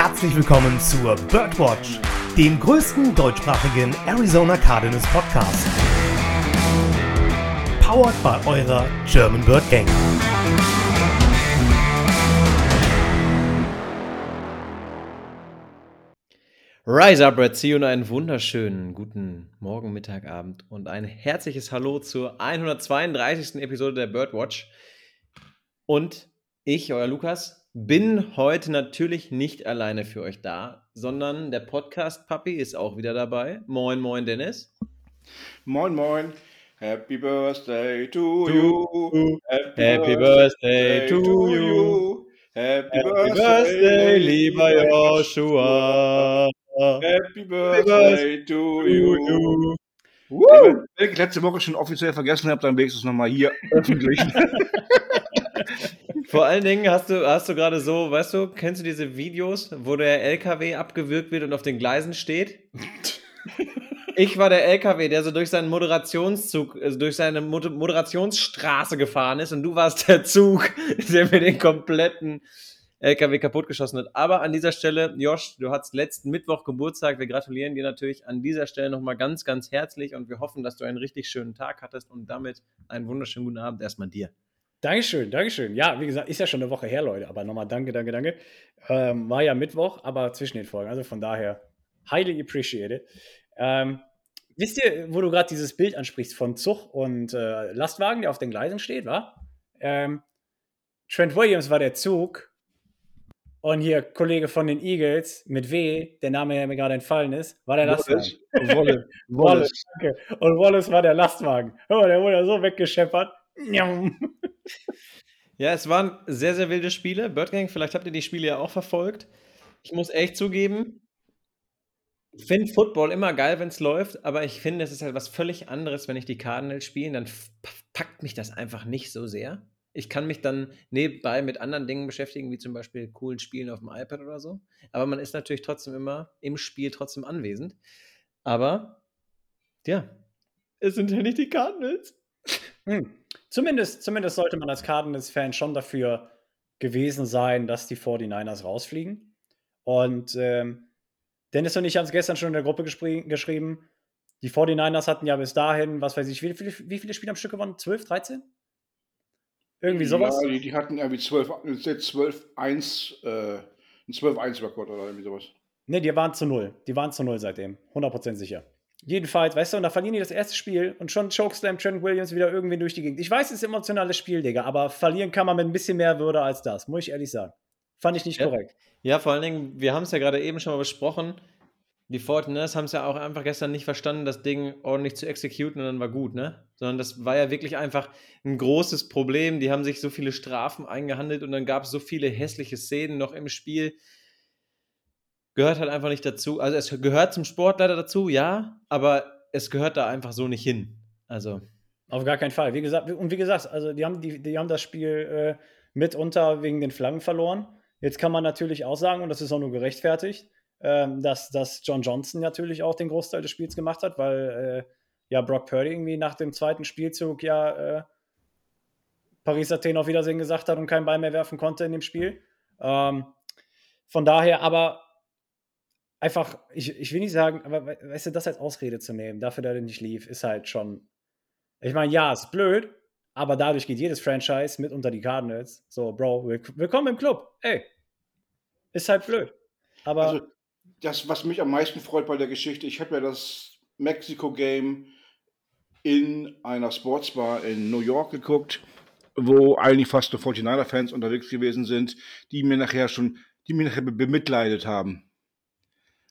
herzlich willkommen zur Birdwatch, dem größten deutschsprachigen Arizona Cardinals Podcast. Powered by eurer German Bird Gang. Rise up, Red Sea und einen wunderschönen guten Morgen, Mittag, Abend und ein herzliches Hallo zur 132. Episode der Birdwatch. Und ich, euer Lukas, bin heute natürlich nicht alleine für euch da, sondern der Podcast-Papi ist auch wieder dabei. Moin, moin, Dennis. Moin, moin. Happy Birthday to, to you. Happy, Happy birthday, birthday, to you. Happy, Happy birthday, birthday, lieber Joshua. Happy Birthday to you. Wenn ich letzte Woche schon offiziell vergessen habe, dann wenigstens nochmal hier öffentlich. Vor allen Dingen hast du, hast du gerade so, weißt du, kennst du diese Videos, wo der LKW abgewürgt wird und auf den Gleisen steht? Ich war der LKW, der so durch seinen Moderationszug, also durch seine Moderationsstraße gefahren ist und du warst der Zug, der mir den kompletten LKW kaputtgeschossen hat. Aber an dieser Stelle, Josh, du hattest letzten Mittwoch Geburtstag. Wir gratulieren dir natürlich an dieser Stelle nochmal ganz, ganz herzlich und wir hoffen, dass du einen richtig schönen Tag hattest und damit einen wunderschönen guten Abend erstmal dir. Dankeschön, Dankeschön. Ja, wie gesagt, ist ja schon eine Woche her, Leute. Aber nochmal danke, danke, danke. Ähm, war ja Mittwoch, aber zwischen den Folgen. Also von daher, highly appreciated. Ähm, wisst ihr, wo du gerade dieses Bild ansprichst von Zug und äh, Lastwagen, der auf den Gleisen steht, war? Ähm, Trent Williams war der Zug und hier, Kollege von den Eagles mit W, der Name, der mir gerade entfallen ist, war der Lastwagen. Wallace. Wallace. Danke. Und Wallace war der Lastwagen. Oh, der wurde so weggescheppert. Ja, es waren sehr, sehr wilde Spiele. Birdgang, vielleicht habt ihr die Spiele ja auch verfolgt. Ich muss echt zugeben, ich finde Football immer geil, wenn es läuft, aber ich finde, es ist halt was völlig anderes, wenn ich die Cardinals spiele, dann packt mich das einfach nicht so sehr. Ich kann mich dann nebenbei mit anderen Dingen beschäftigen, wie zum Beispiel coolen Spielen auf dem iPad oder so. Aber man ist natürlich trotzdem immer im Spiel trotzdem anwesend. Aber, ja, es sind ja nicht die Cardinals. Hm. Zumindest, zumindest sollte man als Cardinals-Fan schon dafür gewesen sein, dass die 49ers rausfliegen. Und ähm, Dennis und ich haben es gestern schon in der Gruppe geschrieben. Die 49ers hatten ja bis dahin, was weiß ich, wie viele, wie viele Spiele am Stück gewonnen? 12, 13? Irgendwie sowas? Ja, die, die hatten irgendwie 12, 12 1, äh, ein 12-1-Rekord oder irgendwie sowas. Ne, die waren zu null. Die waren zu null seitdem. 100% sicher. Jedenfalls, weißt du, und da verlieren die das erste Spiel und schon chokeslam Trent Williams wieder irgendwie durch die Gegend. Ich weiß, es ist ein emotionales Spiel, Digga, aber verlieren kann man mit ein bisschen mehr Würde als das, muss ich ehrlich sagen. Fand ich nicht ja. korrekt. Ja, vor allen Dingen, wir haben es ja gerade eben schon mal besprochen. Die Fortiners haben es ja auch einfach gestern nicht verstanden, das Ding ordentlich zu exekutieren und dann war gut, ne? Sondern das war ja wirklich einfach ein großes Problem. Die haben sich so viele Strafen eingehandelt und dann gab es so viele hässliche Szenen noch im Spiel. Gehört halt einfach nicht dazu. Also es gehört zum Sport leider dazu, ja, aber es gehört da einfach so nicht hin. Also. Auf gar keinen Fall. Wie gesagt, und wie gesagt, also die haben, die, die haben das Spiel äh, mitunter wegen den Flaggen verloren. Jetzt kann man natürlich auch sagen, und das ist auch nur gerechtfertigt, ähm, dass, dass John Johnson natürlich auch den Großteil des Spiels gemacht hat, weil äh, ja Brock Purdy irgendwie nach dem zweiten Spielzug ja äh, Paris Athen auf Wiedersehen gesagt hat und keinen Ball mehr werfen konnte in dem Spiel. Ähm, von daher aber einfach, ich, ich will nicht sagen, aber weißt du, das als Ausrede zu nehmen, dafür, dass er nicht lief, ist halt schon. Ich meine, ja, ist blöd, aber dadurch geht jedes Franchise mit unter die Cardinals. So, Bro, willkommen im Club. Ey, ist halt blöd. Aber also, das, was mich am meisten freut bei der Geschichte, ich habe ja das Mexiko-Game in einer Sportsbar in New York geguckt, wo eigentlich fast nur 49er-Fans unterwegs gewesen sind, die mir nachher schon, die mir nachher bemitleidet haben.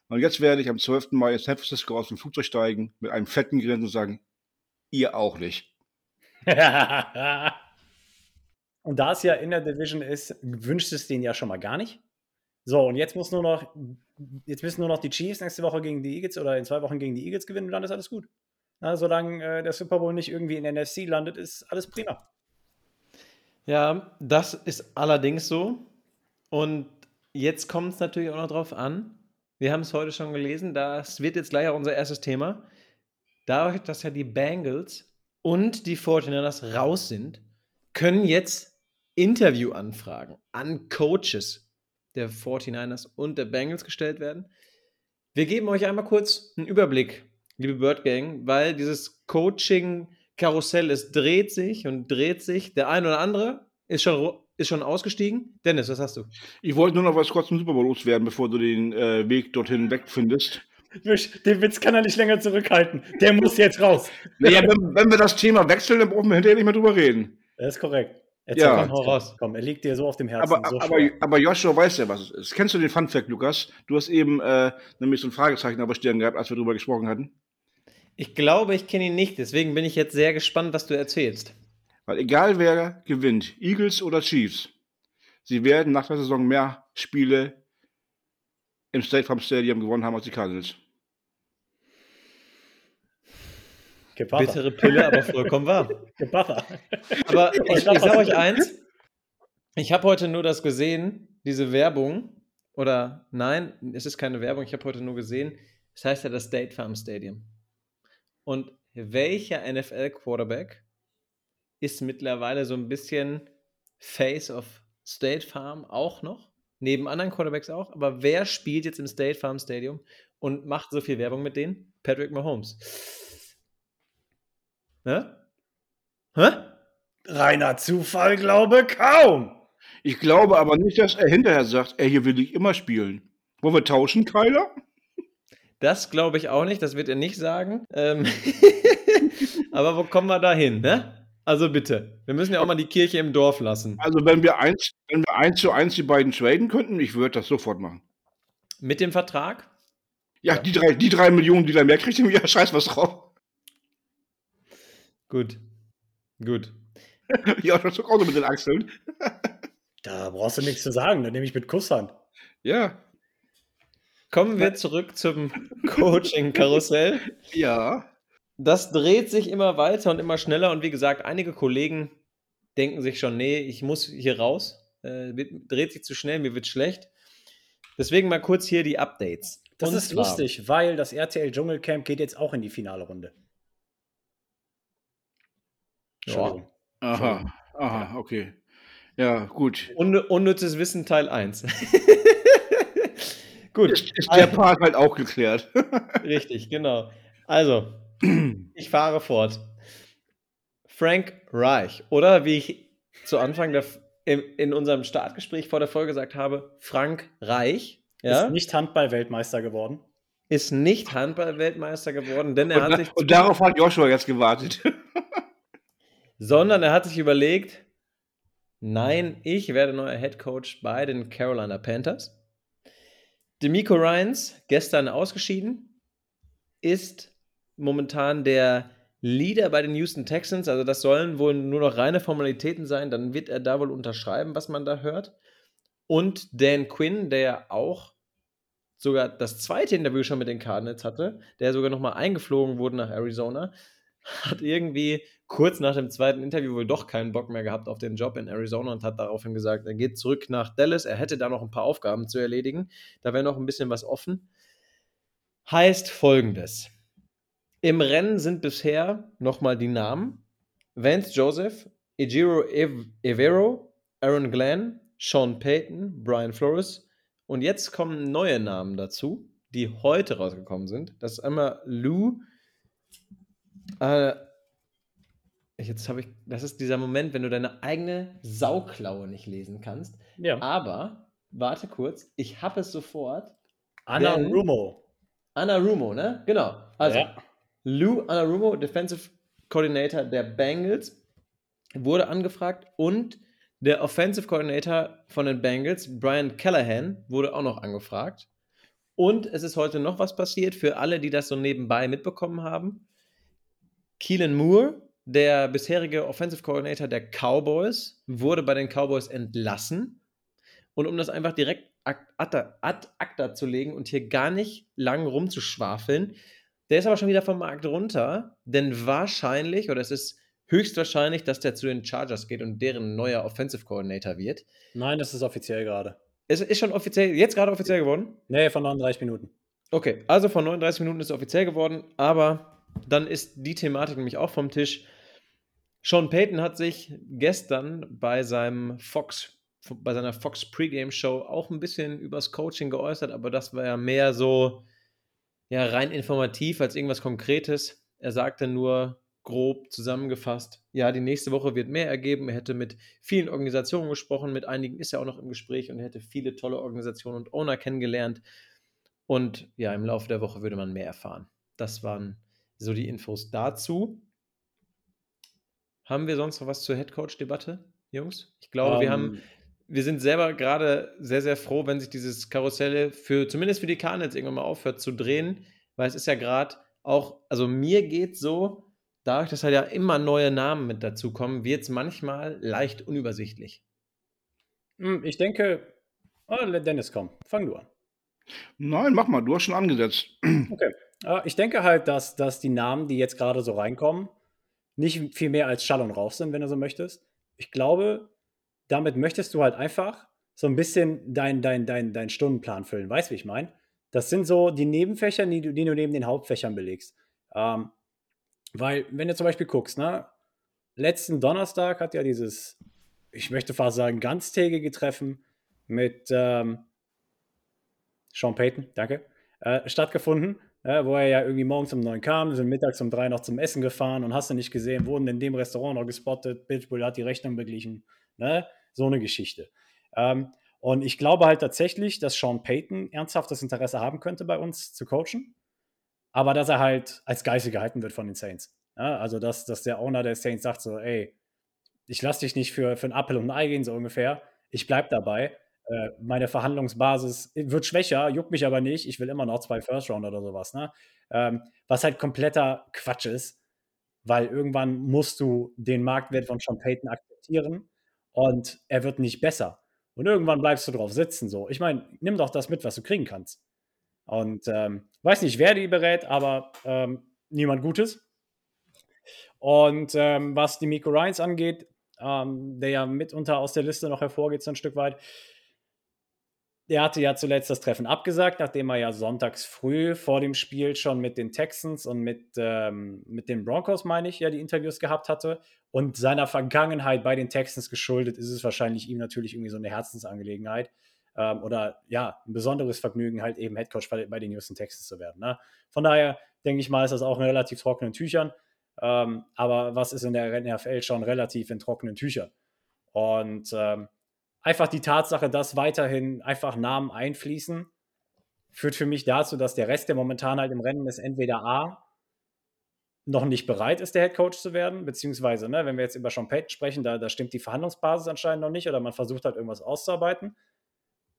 Und jetzt werde ich am 12. Mai in San Francisco aus dem Flugzeug steigen, mit einem fetten Grin und sagen, ihr auch nicht. und da es ja in der Division ist, wünscht es den ja schon mal gar nicht. So, und jetzt muss nur noch, jetzt müssen nur noch die Chiefs nächste Woche gegen die Eagles oder in zwei Wochen gegen die Eagles gewinnen und dann ist alles gut. Na, solange äh, der Super Bowl nicht irgendwie in der NFC landet, ist alles prima. Ja, das ist allerdings so. Und jetzt kommt es natürlich auch noch drauf an. Wir haben es heute schon gelesen, das wird jetzt gleich auch unser erstes Thema. Dadurch, dass ja die Bengals und die 49ers raus sind, können jetzt Interviewanfragen an Coaches der 49ers und der Bengals gestellt werden. Wir geben euch einmal kurz einen Überblick, liebe Bird Gang, weil dieses Coaching-Karussell, es dreht sich und dreht sich. Der ein oder andere ist schon, ist schon ausgestiegen. Dennis, was hast du? Ich wollte nur noch was kurz zum Super Bowl loswerden, bevor du den äh, Weg dorthin wegfindest. Den Witz kann er nicht länger zurückhalten. Der muss jetzt raus. Naja, wenn, wenn wir das Thema wechseln, dann brauchen wir hinterher nicht mehr drüber reden. Das ist korrekt. Erzähl Ja. komm, hau raus. Komm, er liegt dir so auf dem Herzen. Aber, so aber, aber Joshua weiß ja, was es ist. Kennst du den Funfact, Lukas? Du hast eben äh, nämlich so ein Fragezeichen auf der Stirn gehabt, als wir drüber gesprochen hatten. Ich glaube, ich kenne ihn nicht, deswegen bin ich jetzt sehr gespannt, was du erzählst. Weil egal wer gewinnt, Eagles oder Chiefs, sie werden nach der Saison mehr Spiele im State Farm Stadium gewonnen haben als die Cardinals. Gebacher. Bittere Pille, aber vollkommen wahr. Gebacher. Aber ich, ich sage euch eins, ich habe heute nur das gesehen, diese Werbung, oder nein, es ist keine Werbung, ich habe heute nur gesehen, es heißt ja das State Farm Stadium. Und welcher NFL-Quarterback ist mittlerweile so ein bisschen Face of State Farm auch noch? Neben anderen Quarterbacks auch, aber wer spielt jetzt im State Farm Stadium und macht so viel Werbung mit denen? Patrick Mahomes. Hä? Hä? Reiner Zufall, glaube kaum. Ich glaube aber nicht, dass er hinterher sagt, ey, hier will ich immer spielen. Wollen wir tauschen, Kyler? Das glaube ich auch nicht, das wird er nicht sagen. Ähm Aber wo kommen wir da hin, ne? Also bitte, wir müssen ja auch mal die Kirche im Dorf lassen. Also wenn wir eins, wenn wir eins zu eins die beiden traden könnten, ich würde das sofort machen. Mit dem Vertrag? Ja, Die, drei, die drei Millionen, die er mehr kriegt, ja, scheiß was drauf. Gut. Gut. Ja, das ist auch so mit den Achseln. Da brauchst du nichts zu sagen, dann nehme ich mit Kusshand. Ja. Kommen wir zurück zum Coaching-Karussell. Ja. Das dreht sich immer weiter und immer schneller. Und wie gesagt, einige Kollegen denken sich schon, nee, ich muss hier raus. Äh, wird- dreht sich zu schnell, mir wird schlecht. Deswegen mal kurz hier die Updates. Das Und ist zwar- lustig, weil das RTL Dschungelcamp geht jetzt auch in die finale Runde. Entschuldigung. Aha. Aha, okay. Ja, gut. Un unnützes Wissen Teil 1. Gut. Ist, ist der Part halt auch geklärt. Richtig, genau. Also, ich fahre fort. Frank Reich, oder wie ich zu Anfang der, in, in unserem Startgespräch vor der Folge gesagt habe, Frank Reich, ja, Ist nicht Handball-Weltmeister geworden. ist nicht Handball-Weltmeister geworden, denn er Und, hat sich, und darauf hat Joshua jetzt gewartet. sondern er hat sich überlegt, nein, ich werde neuer Head Coach bei den Carolina Panthers. Demico Ryans, gestern ausgeschieden, ist momentan der Leader bei den Houston Texans. Also das sollen wohl nur noch reine Formalitäten sein. Dann wird er da wohl unterschreiben, was man da hört. Und Dan Quinn, der auch sogar das zweite Interview schon mit den Cardinals hatte, der sogar nochmal eingeflogen wurde nach Arizona, hat irgendwie kurz nach dem zweiten Interview wohl doch keinen Bock mehr gehabt auf den Job in Arizona und hat daraufhin gesagt, er geht zurück nach Dallas. Er hätte da noch ein paar Aufgaben zu erledigen. Da wäre noch ein bisschen was offen. Heißt folgendes. Im Rennen sind bisher nochmal die Namen Vance Joseph, Ejiro Ev Evero, Aaron Glenn, Sean Payton, Brian Flores und jetzt kommen neue Namen dazu, die heute rausgekommen sind. Das ist einmal Lou äh, jetzt habe ich, das ist dieser Moment, wenn du deine eigene Sauklaue nicht lesen kannst. Ja. Aber, warte kurz, ich habe es sofort. Anna denn- Rumo. Anna Rumo, ne? Genau. Also, Ja. Lou Anarumo, Defensive Coordinator der Bengals, wurde angefragt und der Offensive Coordinator von den Bengals, Brian Callahan, wurde auch noch angefragt. Und es ist heute noch was passiert für alle, die das so nebenbei mitbekommen haben. Keelan Moore, der bisherige Offensive Coordinator der Cowboys, wurde bei den Cowboys entlassen. Und um das einfach direkt ad acta, zu legen und hier gar nicht lang rumzuschwafeln, der ist aber schon wieder vom Markt runter, denn wahrscheinlich, oder es ist höchstwahrscheinlich, dass der zu den Chargers geht und deren neuer Offensive Coordinator wird. Nein, das ist offiziell gerade. Es ist schon offiziell, jetzt gerade offiziell geworden? Nee, von 39 Minuten. Okay, also von 39 Minuten ist es offiziell geworden, aber dann ist die Thematik nämlich auch vom Tisch. Sean Payton hat sich gestern bei seinem Fox bei seiner Fox Pregame Show auch ein bisschen übers Coaching geäußert, aber das war ja mehr so ja rein informativ als irgendwas Konkretes. Er sagte nur grob zusammengefasst, ja, die nächste Woche wird mehr ergeben. Er hätte mit vielen Organisationen gesprochen, mit einigen ist er auch noch im Gespräch und er hätte viele tolle Organisationen und Owner kennengelernt. Und ja, im Laufe der Woche würde man mehr erfahren. Das waren so die Infos dazu. Haben wir sonst noch was zur Headcoach-Debatte, Jungs? Ich glaube, um, wir haben ähm, wir sind selber gerade sehr, sehr froh, wenn sich dieses Karussell für, zumindest für die Cardinals irgendwann mal aufhört zu drehen, weil es ist ja gerade auch, also mir geht so, dadurch, dass halt ja immer neue Namen mit dazukommen, wird es manchmal leicht unübersichtlich. Hm, ich denke, oh, Dennis, komm, fang du an. Nein, mach mal, du hast schon angesetzt. Okay. Ich denke halt, dass, dass die Namen, die jetzt gerade so reinkommen, nicht viel mehr als Schall und Rauch sind, wenn du so möchtest. Ich glaube, damit möchtest du halt einfach so ein bisschen deinen dein, dein, dein Stundenplan füllen. Weißt du, wie ich meine? Das sind so die Nebenfächer, die du, die du neben den Hauptfächern belegst. Ähm, weil, wenn du zum Beispiel guckst, ne, letzten Donnerstag hat ja dieses, ich möchte fast sagen, ganztägige Treffen mit ähm, Sean Payton, danke, äh, stattgefunden, äh, wo er ja irgendwie morgens um neun kam, sind mittags um drei noch zum Essen gefahren und hast du nicht gesehen, wurden in dem Restaurant noch gespottet, Pitbull hat die Rechnung beglichen, ne? So eine Geschichte. Ähm, und ich glaube halt tatsächlich, dass Sean Payton ernsthaftes Interesse haben könnte, bei uns zu coachen, aber dass er halt als Geisel gehalten wird von den Saints. Ja, also, dass, dass der Owner der Saints sagt so, ey, ich lasse dich nicht für, für ein Apfel und ein Ei gehen, so ungefähr. Ich bleibe dabei. Äh, meine Verhandlungsbasis wird schwächer, juckt mich aber nicht. Ich will immer noch zwei First Round oder sowas. Ne? Ähm, was halt kompletter Quatsch ist, weil irgendwann musst du den Marktwert von Sean Payton akzeptieren und er wird nicht besser. Und irgendwann bleibst du drauf sitzen. So. Ich meine, nimm doch das mit, was du kriegen kannst. Und ähm, weiß nicht, wer die berät, aber ähm, niemand Gutes. Und ähm, was die Miko Ryans angeht, ähm, der ja mitunter aus der Liste noch hervorgeht, so ein Stück weit, der hatte ja zuletzt das Treffen abgesagt, nachdem er ja sonntags früh vor dem Spiel schon mit den Texans und mit, ähm, mit den Broncos, meine ich, ja die Interviews gehabt hatte. Und seiner Vergangenheit bei den Texans geschuldet ist es wahrscheinlich ihm natürlich irgendwie so eine Herzensangelegenheit. Ähm, oder ja, ein besonderes Vergnügen, halt eben Headcoach bei, bei den Houston Texans zu werden. Ne? Von daher denke ich mal, ist das auch in relativ trockenen Tüchern. Ähm, aber was ist in der NFL schon relativ in trockenen Tüchern? Und ähm, einfach die Tatsache, dass weiterhin einfach Namen einfließen, führt für mich dazu, dass der Rest, der momentan halt im Rennen ist, entweder A, noch nicht bereit ist, der Head Coach zu werden, beziehungsweise, ne, wenn wir jetzt über Sean Payton sprechen, da, da stimmt die Verhandlungsbasis anscheinend noch nicht oder man versucht halt irgendwas auszuarbeiten.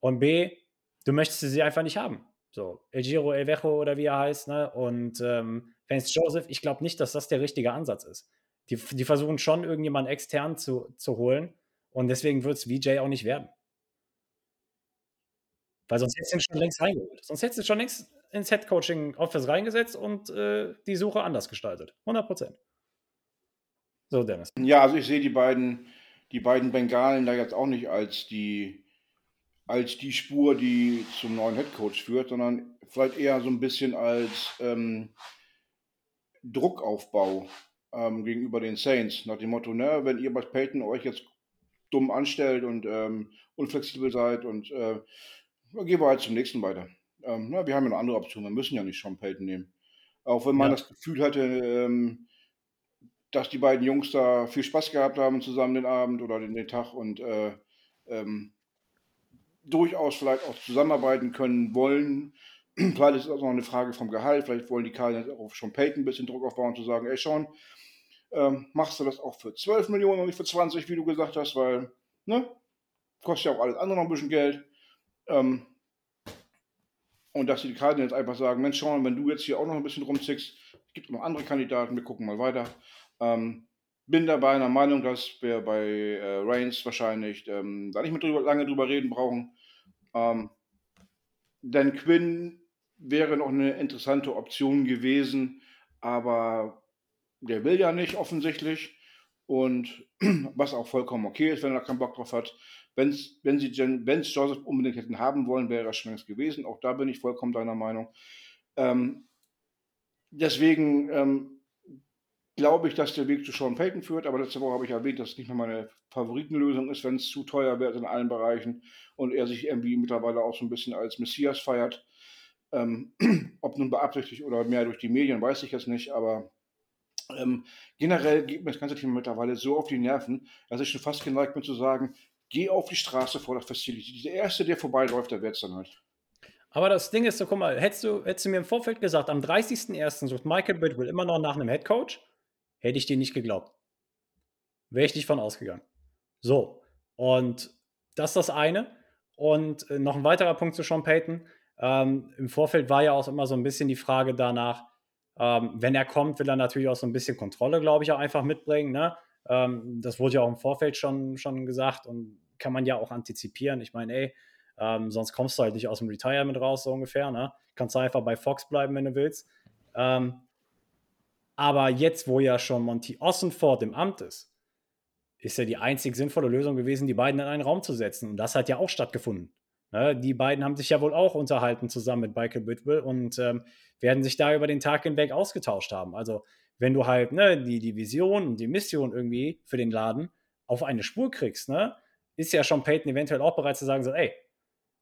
Und B, du möchtest sie einfach nicht haben. So, El Giro Elvejo oder wie er heißt, ne? Und ähm, Vance Joseph, ich glaube nicht, dass das der richtige Ansatz ist. Die, die versuchen schon, irgendjemanden extern zu, zu holen, und deswegen wird es VJ auch nicht werden. Weil sonst hättest du ihn schon längst reingeholt. Sonst hättest du schon längst ins Head-Coaching-Office reingesetzt und äh, die Suche anders gestaltet. 100 Prozent. So, Dennis. Ja, also ich sehe die beiden, die beiden Bengalen da jetzt auch nicht als die, als die Spur, die zum neuen Headcoach führt, sondern vielleicht eher so ein bisschen als ähm, Druckaufbau ähm, gegenüber den Saints. Nach dem Motto, ne, wenn ihr bei Peyton euch jetzt dumm anstellt und ähm, unflexibel seid und äh, gehen wir halt zum nächsten weiter. Ähm, na, wir haben ja noch andere Optionen, wir müssen ja nicht Sean Payton nehmen. Auch wenn man ja. das Gefühl hatte, ähm, dass die beiden Jungs da viel Spaß gehabt haben zusammen den Abend oder den, den Tag und äh, ähm, durchaus vielleicht auch zusammenarbeiten können wollen. Vielleicht ist es auch noch eine Frage vom Gehalt. Vielleicht wollen die Cardinals auch auf Sean Payton ein bisschen Druck aufbauen und zu sagen, ey Sean, ähm, machst du das auch für 12 Millionen und nicht für 20, wie du gesagt hast, weil, ne, kostet ja auch alles andere noch ein bisschen Geld. Ähm, und dass die Cardinals einfach sagen, Mensch, schau mal, wenn du jetzt hier auch noch ein bisschen rumzickst, es gibt noch andere Kandidaten, wir gucken mal weiter. Ähm, bin dabei einer Meinung, dass wir bei äh, Reigns wahrscheinlich ähm, da nicht mehr drüber, lange drüber reden brauchen. Ähm, denn Quinn wäre noch eine interessante Option gewesen, aber der will ja nicht offensichtlich. Und was auch vollkommen okay ist, wenn er keinen Bock drauf hat. Wenn's, wenn sie wenn's Joseph unbedingt hätten haben wollen, wäre das schon längst gewesen. Auch da bin ich vollkommen deiner Meinung. Ähm, deswegen ähm, glaube ich, dass der Weg zu Sean Payton führt, aber letzte Woche habe ich erwähnt, dass es nicht mehr meine Favoritenlösung ist, wenn es zu teuer wird in allen Bereichen und er sich irgendwie mittlerweile auch so ein bisschen als Messias feiert. Ähm, ob nun beabsichtigt oder mehr durch die Medien, weiß ich jetzt nicht, aber ähm, generell geht mir das ganze Thema mittlerweile so auf die Nerven, dass ich schon fast geneigt bin zu sagen, geh auf die Straße vor der Facility. Der Erste, der vorbeiläuft, der wird es dann halt. Aber das Ding ist so, guck mal, hättest du, hättest du mir im Vorfeld gesagt, am 30.01. sucht Michael Bidwell immer noch nach einem Headcoach, hätte ich dir nicht geglaubt. Wäre ich nicht von ausgegangen. So, und das ist das eine. Und äh, noch ein weiterer Punkt zu Sean Payton. Ähm, Im Vorfeld war ja auch immer so ein bisschen die Frage danach, ähm, wenn er kommt, will er natürlich auch so ein bisschen Kontrolle, glaube ich, auch einfach mitbringen. Ne? Ähm, das wurde ja auch im Vorfeld schon, schon gesagt und kann man ja auch antizipieren. Ich meine, ey, ähm, sonst kommst du halt nicht aus dem Retirement raus, so ungefähr. Ne? Kannst du einfach bei Fox bleiben, wenn du willst. Ähm, aber jetzt, wo ja schon Monty Ossenford im Amt ist, ist ja die einzig sinnvolle Lösung gewesen, die beiden in einen Raum zu setzen. Und das hat ja auch stattgefunden. Ne? Die beiden haben sich ja wohl auch unterhalten zusammen mit Michael Bidwell und ähm, werden sich da über den Tag hinweg ausgetauscht haben. Also, wenn du halt ne, die, die Vision und die Mission irgendwie für den Laden auf eine Spur kriegst, ne, ist ja schon Peyton eventuell auch bereit zu sagen, so, ey,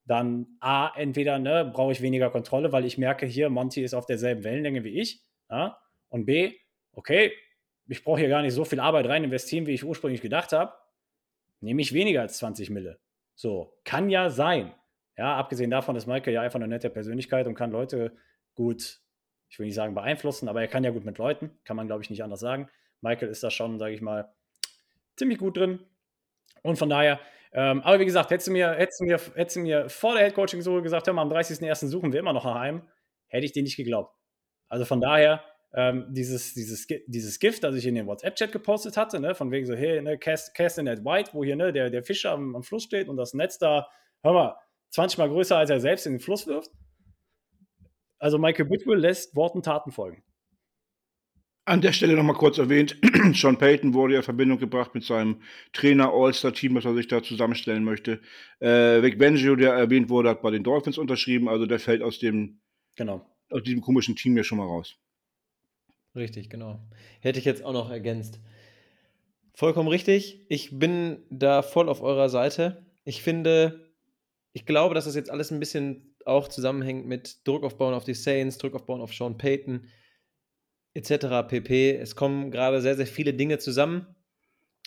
dann A, entweder ne, brauche ich weniger Kontrolle, weil ich merke, hier, Monty ist auf derselben Wellenlänge wie ich. Ja? Und B, okay, ich brauche hier gar nicht so viel Arbeit rein investieren, wie ich ursprünglich gedacht habe. Nehme ich weniger als 20 Mille. So, kann ja sein. Ja, abgesehen davon ist Michael ja einfach eine nette Persönlichkeit und kann Leute gut, ich will nicht sagen beeinflussen, aber er kann ja gut mit Leuten, kann man glaube ich nicht anders sagen. Michael ist da schon, sage ich mal, ziemlich gut drin. Und von daher, ähm, aber wie gesagt, hättest du mir, hättest du mir, hättest du mir vor der Headcoaching-Suche gesagt, hör mal, am 30.01. suchen wir immer noch nach einem, hätte ich dir nicht geglaubt. Also von daher, ähm, dieses, dieses, dieses Gift, das ich in den WhatsApp-Chat gepostet hatte, ne, von wegen so, hey, ne, cast, cast in that white, wo hier ne, der, der Fischer am, am Fluss steht und das Netz da, hör mal, 20 mal größer als er selbst in den Fluss wirft. Also Michael Bidwell lässt Worten Taten folgen. An der Stelle nochmal kurz erwähnt, Sean Payton wurde ja in Verbindung gebracht mit seinem Trainer All-Star-Team, was er sich da zusammenstellen möchte. Äh, Vic Bengio, der erwähnt wurde, hat bei den Dolphins unterschrieben, also der fällt aus dem genau. aus diesem komischen Team ja schon mal raus. Richtig, genau. Hätte ich jetzt auch noch ergänzt. Vollkommen richtig. Ich bin da voll auf eurer Seite. Ich finde, ich glaube, dass das jetzt alles ein bisschen auch zusammenhängt mit Druck aufbauen auf die Saints, Druck aufbauen auf Sean Payton etc. pp. Es kommen gerade sehr, sehr viele Dinge zusammen.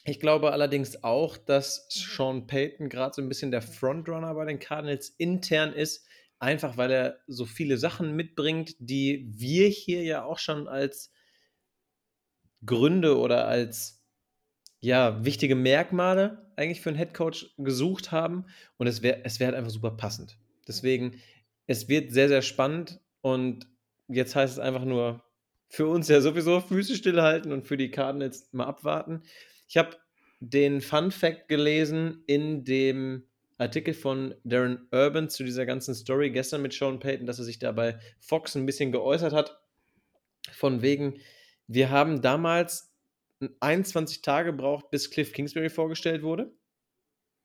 Ich glaube allerdings auch, dass Sean Payton gerade so ein bisschen der Frontrunner bei den Cardinals intern ist, einfach weil er so viele Sachen mitbringt, die wir hier ja auch schon als Gründe oder als ja, wichtige Merkmale eigentlich für einen Headcoach gesucht haben. Und es wäre es wär halt einfach super passend. Deswegen, es wird sehr, sehr spannend. Und jetzt heißt es einfach nur, für uns ja sowieso Füße stillhalten und für die Cardinals mal abwarten. Ich habe den Fun Fact gelesen in dem Artikel von Darren Urban zu dieser ganzen Story gestern mit Sean Payton, dass er sich da bei Fox ein bisschen geäußert hat. Von wegen, wir haben damals 21 Tage gebraucht, bis Cliff Kingsbury vorgestellt wurde,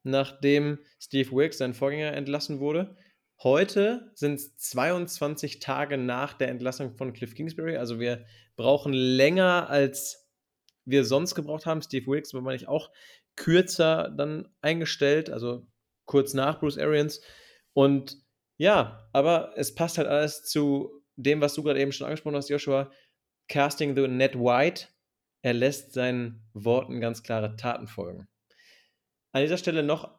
nachdem Steve Wilkes, sein Vorgänger, entlassen wurde. Heute sind es 22 Tage nach der Entlassung von Cliff Kingsbury. Also wir brauchen länger, als wir sonst gebraucht haben. Steve Wilkes war manchmal auch kürzer dann eingestellt, also kurz nach Bruce Arians. Und ja, aber es passt halt alles zu dem, was du gerade eben schon angesprochen hast, Joshua. Casting the Net White. Er lässt seinen Worten ganz klare Taten folgen. An dieser Stelle noch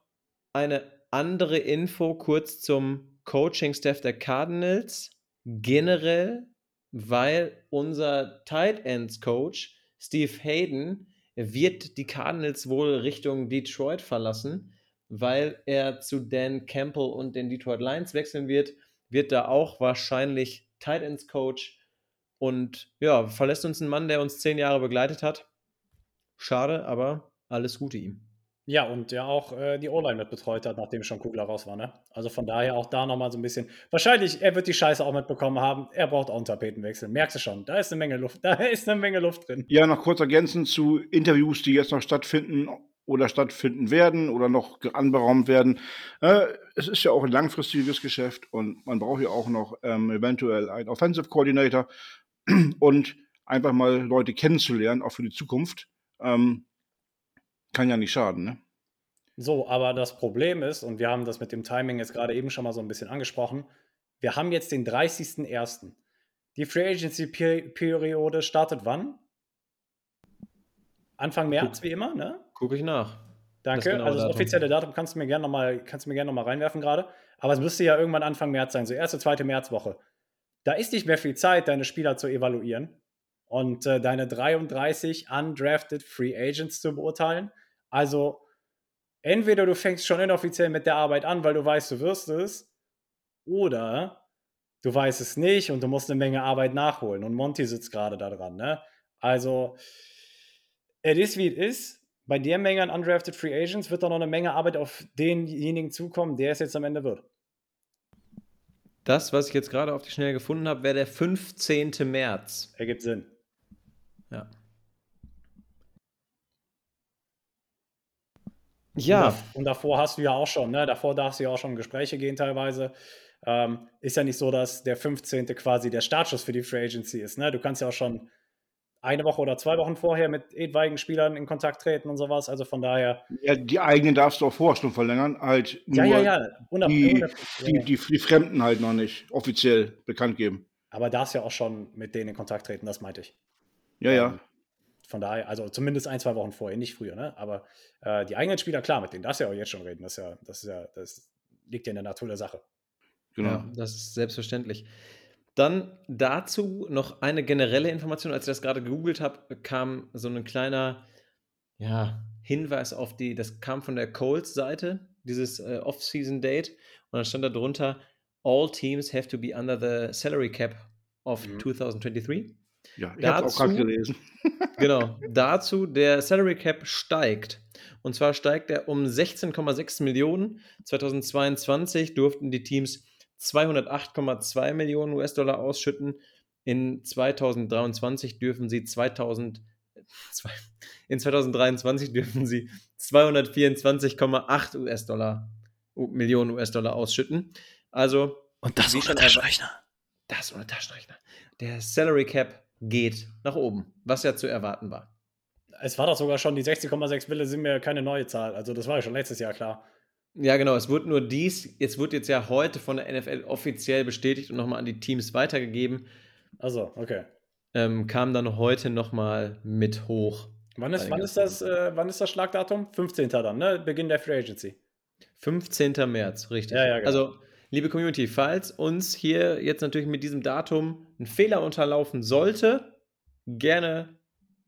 eine andere Info kurz zum Coaching-Staff der Cardinals generell, weil unser Tight Ends Coach Steve Hayden wird die Cardinals wohl Richtung Detroit verlassen, weil er zu Dan Campbell und den Detroit Lions wechseln wird, wird da auch wahrscheinlich Tight Ends Coach und ja, verlässt uns ein Mann, der uns zehn Jahre begleitet hat. Schade, aber alles Gute ihm. Ja, und der auch äh, die O-Line mit betreut hat, nachdem schon Kugler raus war. Ne? Also von daher auch da nochmal so ein bisschen. Wahrscheinlich, er wird die Scheiße auch mitbekommen haben. Er braucht auch einen Tapetenwechsel. Merkst du schon, da ist eine Menge Luft, da ist eine Menge Luft drin. Ja, noch kurz ergänzend zu Interviews, die jetzt noch stattfinden oder stattfinden werden oder noch anberaumt werden. Äh, es ist ja auch ein langfristiges Geschäft und man braucht ja auch noch ähm, eventuell einen Offensive Coordinator. Und einfach mal Leute kennenzulernen, auch für die Zukunft, ähm, kann ja nicht schaden. Ne? So, aber das Problem ist, und wir haben das mit dem Timing jetzt gerade eben schon mal so ein bisschen angesprochen, wir haben jetzt den 30.01. Die Free Agency-Periode startet wann? Anfang März, wie immer, ne? Gucke ich nach. Danke. Das also das Datum. offizielle Datum kannst du mir gerne nochmal gern noch mal reinwerfen gerade. Aber es müsste ja irgendwann Anfang März sein, so erste, zweite Märzwoche. Da ist nicht mehr viel Zeit, deine Spieler zu evaluieren und äh, deine 33 undrafted Free Agents zu beurteilen. Also entweder du fängst schon inoffiziell mit der Arbeit an, weil du weißt, du wirst es, oder du weißt es nicht und du musst eine Menge Arbeit nachholen. Und Monty sitzt gerade da dran. Ne? Also, es ist wie es ist. Bei der Menge an undrafted Free Agents wird da noch eine Menge Arbeit auf denjenigen zukommen, der es jetzt am Ende wird. Das, was ich jetzt gerade auf die Schnelle gefunden habe, wäre der 15. März. Ergibt Sinn. Ja. Ja. Und, da, und davor hast du ja auch schon, ne? Davor darfst du ja auch schon Gespräche gehen teilweise. Ähm, ist ja nicht so, dass der 15. quasi der Startschuss für die Free Agency ist. Ne? Du kannst ja auch schon eine Woche oder zwei Wochen vorher mit etwaigen Spielern in Kontakt treten und sowas. Also von daher. Ja, die eigenen darfst du auch vorher schon verlängern, halt Ja, nur ja, ja. Unab die, die, die, die Fremden halt noch nicht offiziell bekannt geben. Aber darfst ja auch schon mit denen in Kontakt treten, das meinte ich. Ja, ja. Ähm, Von daher, also zumindest ein, zwei Wochen vorher, nicht früher, ne? Aber äh, die eigenen Spieler, klar, mit denen darfst du ja auch jetzt schon reden. Das ist ja, das ist ja, das liegt ja in der Natur der Sache. Genau. Ja, das ist selbstverständlich. Dann dazu noch eine generelle Information. Als ich das gerade gegoogelt habe, kam so ein kleiner ja, Hinweis auf die, das kam von der Colts-Seite, dieses äh, Off-Season-Date. Und dann stand da drunter, all teams have to be under the salary cap of Mhm. 2023. Ja, ich habe auch gerade gelesen. Genau, dazu der Salary Cap steigt. Und zwar steigt er um 16,6 Millionen. 2022 durften die Teams 208,2 Millionen US-Dollar ausschütten. In 2023 dürfen sie 2000, zwei- in 2023 dürfen sie 224,8 US-Dollar, Millionen US-Dollar ausschütten. Also Und das ohne Taschenrechner. das ohne Taschenrechner. Der Salary Cap geht nach oben, was ja zu erwarten war. Es war doch sogar schon, die 60,6 Wille sind mir keine neue Zahl. Also das war ja schon letztes Jahr klar. Ja, genau. Es wird nur dies, jetzt wird jetzt ja heute von der NFL offiziell bestätigt und nochmal an die Teams weitergegeben. Also, okay. Ähm, kam dann heute nochmal mit hoch. Wann ist, wann ist, das, äh, wann ist das Schlagdatum? 15. dann, ne? Beginn der Free Agency. 15. März, richtig. Ja, ja, genau. Also, liebe Community, falls uns hier jetzt natürlich mit diesem Datum ein Fehler unterlaufen sollte, gerne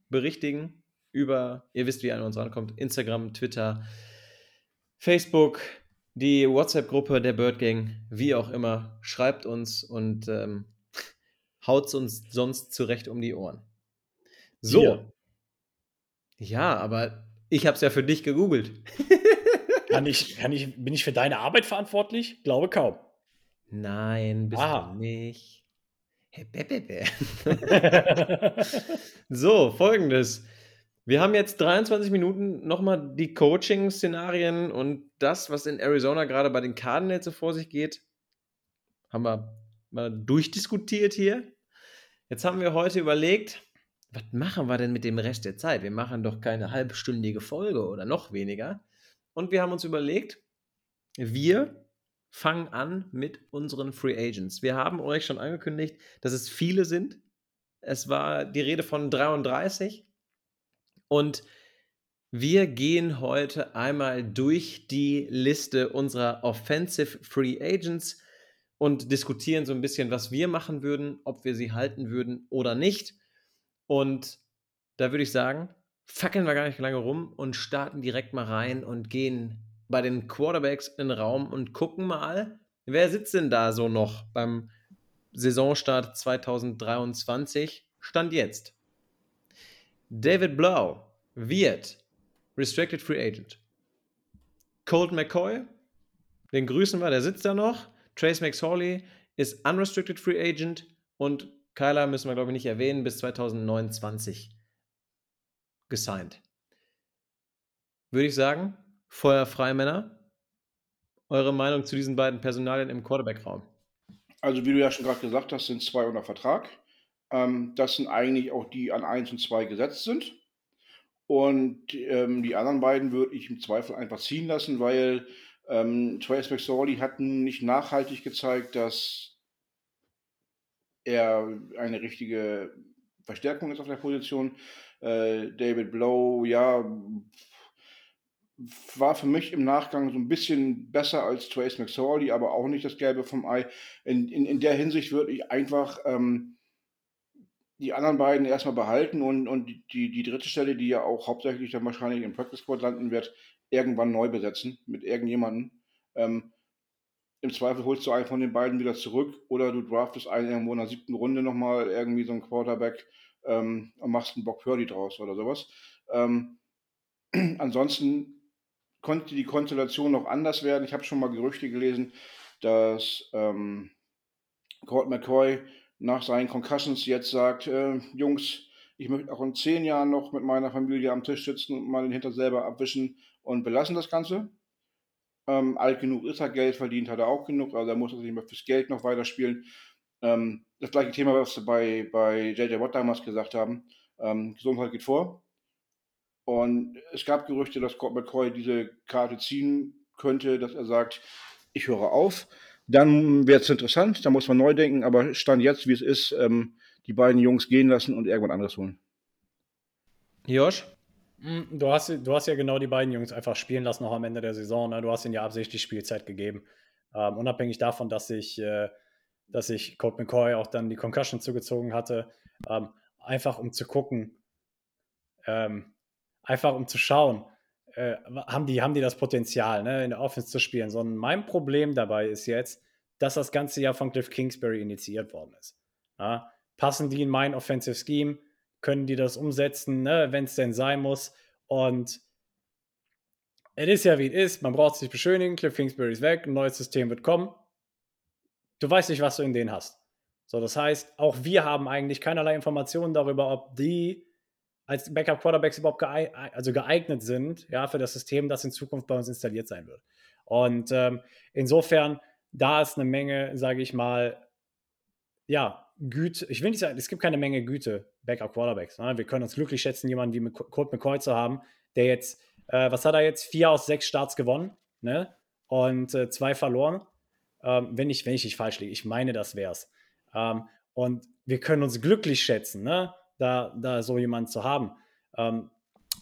berichtigen über, ihr wisst, wie ihr an uns rankommt, Instagram, Twitter, Facebook, die WhatsApp-Gruppe der Bird Gang, wie auch immer. Schreibt uns und ähm, haut uns sonst zurecht um die Ohren. So. Wir. Ja, aber ich habe es ja für dich gegoogelt. Kann ich, kann ich, bin ich für deine Arbeit verantwortlich? Glaube kaum. Nein, bist Ah. du nicht. Hey, bä, bä, bä. so, folgendes. Wir haben jetzt 23 Minuten nochmal die Coaching-Szenarien und das, was in Arizona gerade bei den Cardinals so vor sich geht, haben wir mal durchdiskutiert hier. Jetzt haben wir heute überlegt, was machen wir denn mit dem Rest der Zeit? Wir machen doch keine halbstündige Folge oder noch weniger. Und wir haben uns überlegt, wir fangen an mit unseren Free Agents. Wir haben euch schon angekündigt, dass es viele sind. Es war die Rede von 33. Und wir gehen heute einmal durch die Liste unserer Offensive Free Agents und diskutieren so ein bisschen, was wir machen würden, ob wir sie halten würden oder nicht. Und da würde ich sagen, fackeln wir gar nicht lange rum und starten direkt mal rein und gehen bei den Quarterbacks in den Raum und gucken mal, wer sitzt denn da so noch beim Saisonstart 2023? Stand jetzt. David Blau wird Restricted Free Agent. Colt McCoy, den grüßen wir, der sitzt da noch. Trace McSorley ist Unrestricted Free Agent und Kyler müssen wir, glaube ich, nicht erwähnen, bis 2029 gesigned. Würde ich sagen, feuerfrei Männer. Eure Meinung zu diesen beiden Personalien im Quarterback-Raum? Also, wie du ja schon gerade gesagt hast, sind zwei unter Vertrag. Ähm, das sind eigentlich auch die an 1 und 2 gesetzt sind. Und ähm, die anderen beiden würde ich im Zweifel einfach ziehen lassen, weil ähm, Trace McSorley hat nicht nachhaltig gezeigt, dass er eine richtige Verstärkung ist auf der Position. Äh, David Blow, ja, war für mich im Nachgang so ein bisschen besser als Trace McSorley, aber auch nicht das Gelbe vom Ei. In, in, in der Hinsicht würde ich einfach ähm, die anderen beiden erstmal behalten und, und die, die dritte Stelle, die ja auch hauptsächlich dann wahrscheinlich im Practice Squad landen wird, irgendwann neu besetzen mit irgendjemandem. Ähm, Im Zweifel holst du einen von den beiden wieder zurück oder du draftest einen irgendwo in der siebten Runde nochmal irgendwie so einen Quarterback ähm, und machst einen Bock Purdy draus oder sowas. Ähm, ansonsten konnte die Konstellation noch anders werden. Ich habe schon mal Gerüchte gelesen, dass ähm, Colt McCoy nach seinen Concussions jetzt sagt, äh, Jungs, ich möchte auch in zehn Jahren noch mit meiner Familie am Tisch sitzen und mal den Hinter selber abwischen und belassen das Ganze. Ähm, alt genug ist er, Geld verdient hat er auch genug, also er muss er nicht mehr fürs Geld noch weiterspielen. Ähm, das gleiche Thema, was wir bei, bei JJ Watt damals gesagt haben. Ähm, Gesundheit geht vor. Und es gab Gerüchte, dass Colt McCoy diese Karte ziehen könnte, dass er sagt, ich höre auf. Dann wäre es interessant, da muss man neu denken, aber stand jetzt, wie es ist, ähm, die beiden Jungs gehen lassen und irgendwann anderes holen. Josh? Hm, du hast, du hast ja genau die beiden Jungs einfach spielen lassen, noch am Ende der Saison. Ne? Du hast ihnen ja absichtlich Spielzeit gegeben. Ähm, unabhängig davon, dass ich, äh, dass ich Colt McCoy auch dann die Concussion zugezogen hatte, ähm, einfach um zu gucken, ähm, einfach um zu schauen, äh, haben, die, haben die das Potenzial, ne, in der Offense zu spielen. Sondern mein Problem dabei ist jetzt, dass das ganze Jahr von Cliff Kingsbury initiiert worden ist. Ja? Passen die in mein Offensive Scheme? Können die das umsetzen, ne, wenn es denn sein muss? Und es ist ja wie es ist, man braucht sich beschönigen, Cliff Kingsbury ist weg, ein neues System wird kommen. Du weißt nicht, was du in denen hast. So, das heißt, auch wir haben eigentlich keinerlei Informationen darüber, ob die als Backup-Quarterbacks überhaupt geeignet, also geeignet sind, ja, für das System, das in Zukunft bei uns installiert sein wird. Und ähm, insofern, da ist eine Menge, sage ich mal, ja, Güte, ich will nicht sagen, es gibt keine Menge Güte, Backup-Quarterbacks. Ne? Wir können uns glücklich schätzen, jemanden wie Colt McCoy zu haben, der jetzt, äh, was hat er jetzt, vier aus sechs Starts gewonnen ne? und äh, zwei verloren. Ähm, wenn, ich, wenn ich nicht falsch liege, ich meine, das wäre es. Ähm, und wir können uns glücklich schätzen, ne? Da, da so jemanden zu haben. Ähm,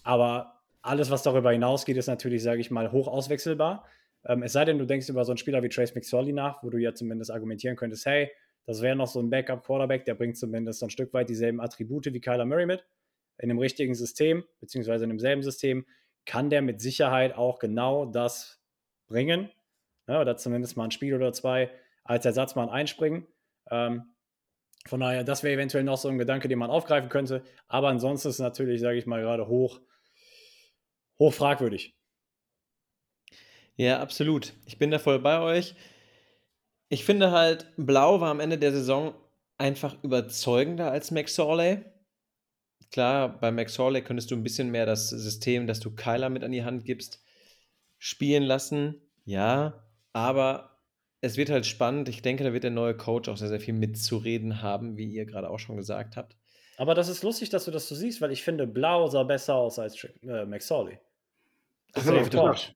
aber alles, was darüber hinausgeht, ist natürlich, sage ich mal, hoch auswechselbar. Ähm, es sei denn, du denkst über so einen Spieler wie Trace McSorley nach, wo du ja zumindest argumentieren könntest, hey, das wäre noch so ein Backup-Quarterback, der bringt zumindest so ein Stück weit dieselben Attribute wie Kyler Murray mit. In einem richtigen System, beziehungsweise in demselben System, kann der mit Sicherheit auch genau das bringen. Ja, oder zumindest mal ein Spiel oder zwei als Ersatzmann einspringen. Ähm, von daher, das wäre eventuell noch so ein Gedanke, den man aufgreifen könnte. Aber ansonsten ist es natürlich, sage ich mal, gerade hoch, hoch fragwürdig. Ja, absolut. Ich bin da voll bei euch. Ich finde halt, Blau war am Ende der Saison einfach überzeugender als McSorley. Klar, bei McSorley könntest du ein bisschen mehr das System, das du Kyler mit an die Hand gibst, spielen lassen. Ja, aber es wird halt spannend. Ich denke, da wird der neue Coach auch sehr, sehr viel mitzureden haben, wie ihr gerade auch schon gesagt habt. Aber das ist lustig, dass du das so siehst, weil ich finde, Blau sah besser aus als äh, McSorley. Das hat gesagt.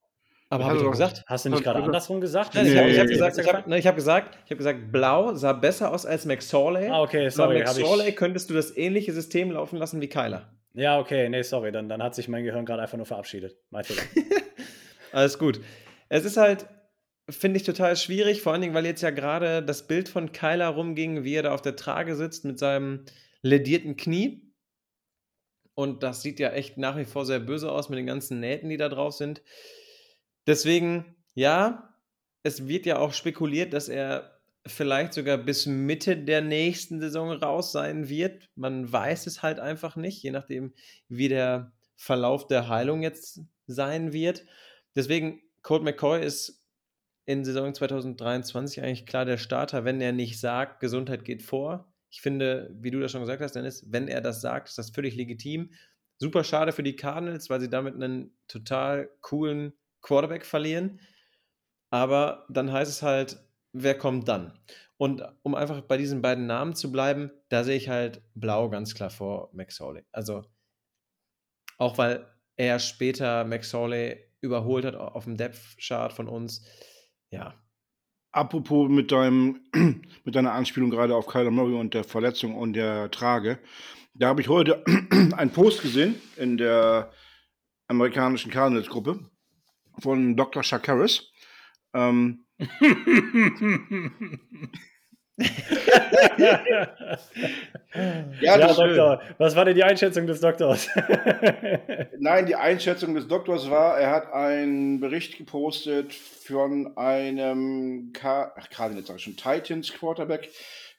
Aber habe ich doch gesagt? Hast du nicht gerade andersrum gesagt? Nein, ich habe hab gesagt, ich hab, hab gesagt, hab gesagt, Blau sah besser aus als McSorley. Ah, okay, sorry. Bei McSorley könntest du das ähnliche System laufen lassen wie Kyler. Ja, okay, nee, sorry, dann, dann hat sich mein Gehirn gerade einfach nur verabschiedet. Mein Fehler. Alles gut. Es ist halt, finde ich total schwierig, vor allen Dingen, weil jetzt ja gerade das Bild von Kyler rumging, wie er da auf der Trage sitzt mit seinem ledierten Knie. Und das sieht ja echt nach wie vor sehr böse aus mit den ganzen Nähten, die da drauf sind. Deswegen, ja, es wird ja auch spekuliert, dass er vielleicht sogar bis Mitte der nächsten Saison raus sein wird. Man weiß es halt einfach nicht, je nachdem, wie der Verlauf der Heilung jetzt sein wird. Deswegen, Colt McCoy ist in Saison 2023 eigentlich klar der Starter, wenn er nicht sagt, Gesundheit geht vor. Ich finde, wie du das schon gesagt hast, Dennis, wenn er das sagt, ist das völlig legitim. Super schade für die Cardinals, weil sie damit einen total coolen Quarterback verlieren. Aber dann heißt es halt, wer kommt dann? Und um einfach bei diesen beiden Namen zu bleiben, da sehe ich halt Blau ganz klar vor Max Hawley. Also auch weil er später Max Hawley überholt hat auf dem Depth-Chart von uns. Ja. Apropos mit deinem, mit deiner Anspielung gerade auf Kyler Murray und der Verletzung und der Trage. Da habe ich heute einen Post gesehen in der amerikanischen Cardinals-Gruppe von Dr. Shakaris. Ähm, ja, ja Doktor, was war denn die Einschätzung des Doktors? Nein, die Einschätzung des Doktors war, er hat einen Bericht gepostet von einem Ach, ich schon Titans Quarterback.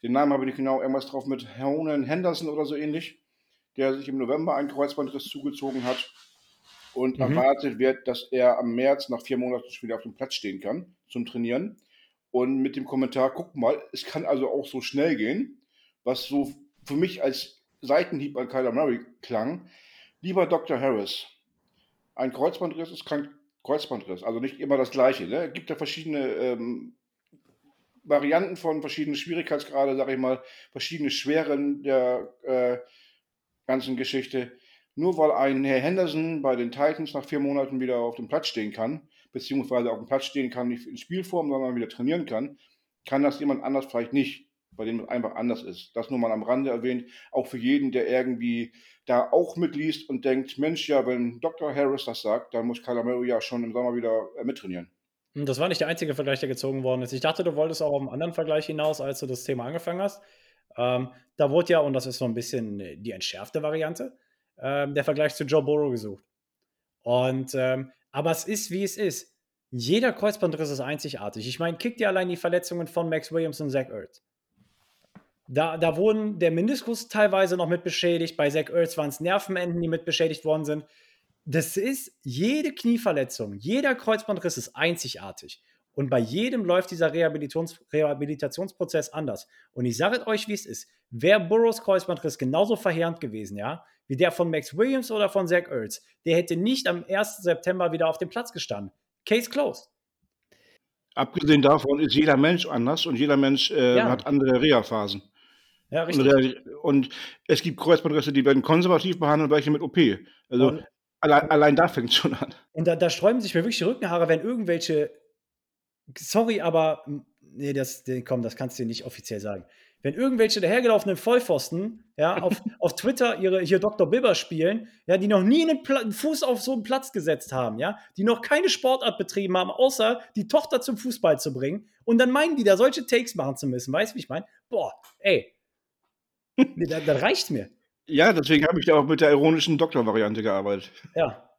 Den Namen habe ich nicht genau, irgendwas drauf mit Honan Henderson oder so ähnlich, der sich im November einen Kreuzbandriss zugezogen hat und mhm. erwartet wird, dass er am März nach vier Monaten schon wieder auf dem Platz stehen kann zum Trainieren. Und mit dem Kommentar, guck mal, es kann also auch so schnell gehen, was so für mich als Seitenhieb an Kyler Murray klang. Lieber Dr. Harris, ein Kreuzbandriss ist kein Kreuzbandriss, also nicht immer das gleiche. Ne? Es gibt ja verschiedene ähm, Varianten von verschiedenen Schwierigkeitsgrade, sage ich mal, verschiedene Schweren der äh, ganzen Geschichte. Nur weil ein Herr Henderson bei den Titans nach vier Monaten wieder auf dem Platz stehen kann, beziehungsweise auf dem Platz stehen kann, nicht in Spielform, sondern wieder trainieren kann, kann das jemand anders vielleicht nicht, bei dem es einfach anders ist. Das nur mal am Rande erwähnt, auch für jeden, der irgendwie da auch mitliest und denkt, Mensch, ja, wenn Dr. Harris das sagt, dann muss Murray ja schon im Sommer wieder äh, mittrainieren. Hm, das war nicht der einzige Vergleich, der gezogen worden ist. Ich dachte, du wolltest auch auf einen anderen Vergleich hinaus, als du das Thema angefangen hast. Ähm, da wurde ja, und das ist so ein bisschen äh, die entschärfte Variante, ähm, der Vergleich zu Joe Burrow gesucht. Und ähm, aber es ist, wie es ist. Jeder Kreuzbandriss ist einzigartig. Ich meine, kick dir allein die Verletzungen von Max Williams und Zach Ertz. Da, da wurden der Meniskus teilweise noch mit beschädigt. Bei Zach Ertz waren es Nervenenden, die mit beschädigt worden sind. Das ist jede Knieverletzung, jeder Kreuzbandriss ist einzigartig. Und bei jedem läuft dieser Rehabilitations Rehabilitationsprozess anders. Und ich sage euch, wie es ist. Wäre Burrows Kreuzbandriss genauso verheerend gewesen, ja, wie der von Max Williams oder von Zach Ertz, der hätte nicht am 1. September wieder auf dem Platz gestanden. Case closed. Abgesehen davon ist jeder Mensch anders und jeder Mensch äh, ja. hat andere Reha-Phasen. Ja, richtig. Und, und, es gibt Kreuzbandrisse, die werden konservativ behandelt, welche mit OP. Also und, allein, allein, da fängt es schon an. Und da, da, sträuben sich mir wirklich die Rückenhaare, wenn irgendwelche, sorry, aber nee, das, komm, das kannst du dir nicht offiziell sagen wenn irgendwelche dahergelaufenen Vollpfosten ja, auf, auf Twitter ihre hier Dr. Bibber spielen, ja, die noch nie einen, einen, Fuß auf so einen Platz gesetzt haben, ja, die noch keine Sportart betrieben haben, außer die Tochter zum Fußball zu bringen und dann meinen die da solche Takes machen zu müssen, weißt du, wie ich meine? Boah, ey, das, das reicht mir. Ja, deswegen habe ich da auch mit der ironischen Doktor-Variante gearbeitet. Ja,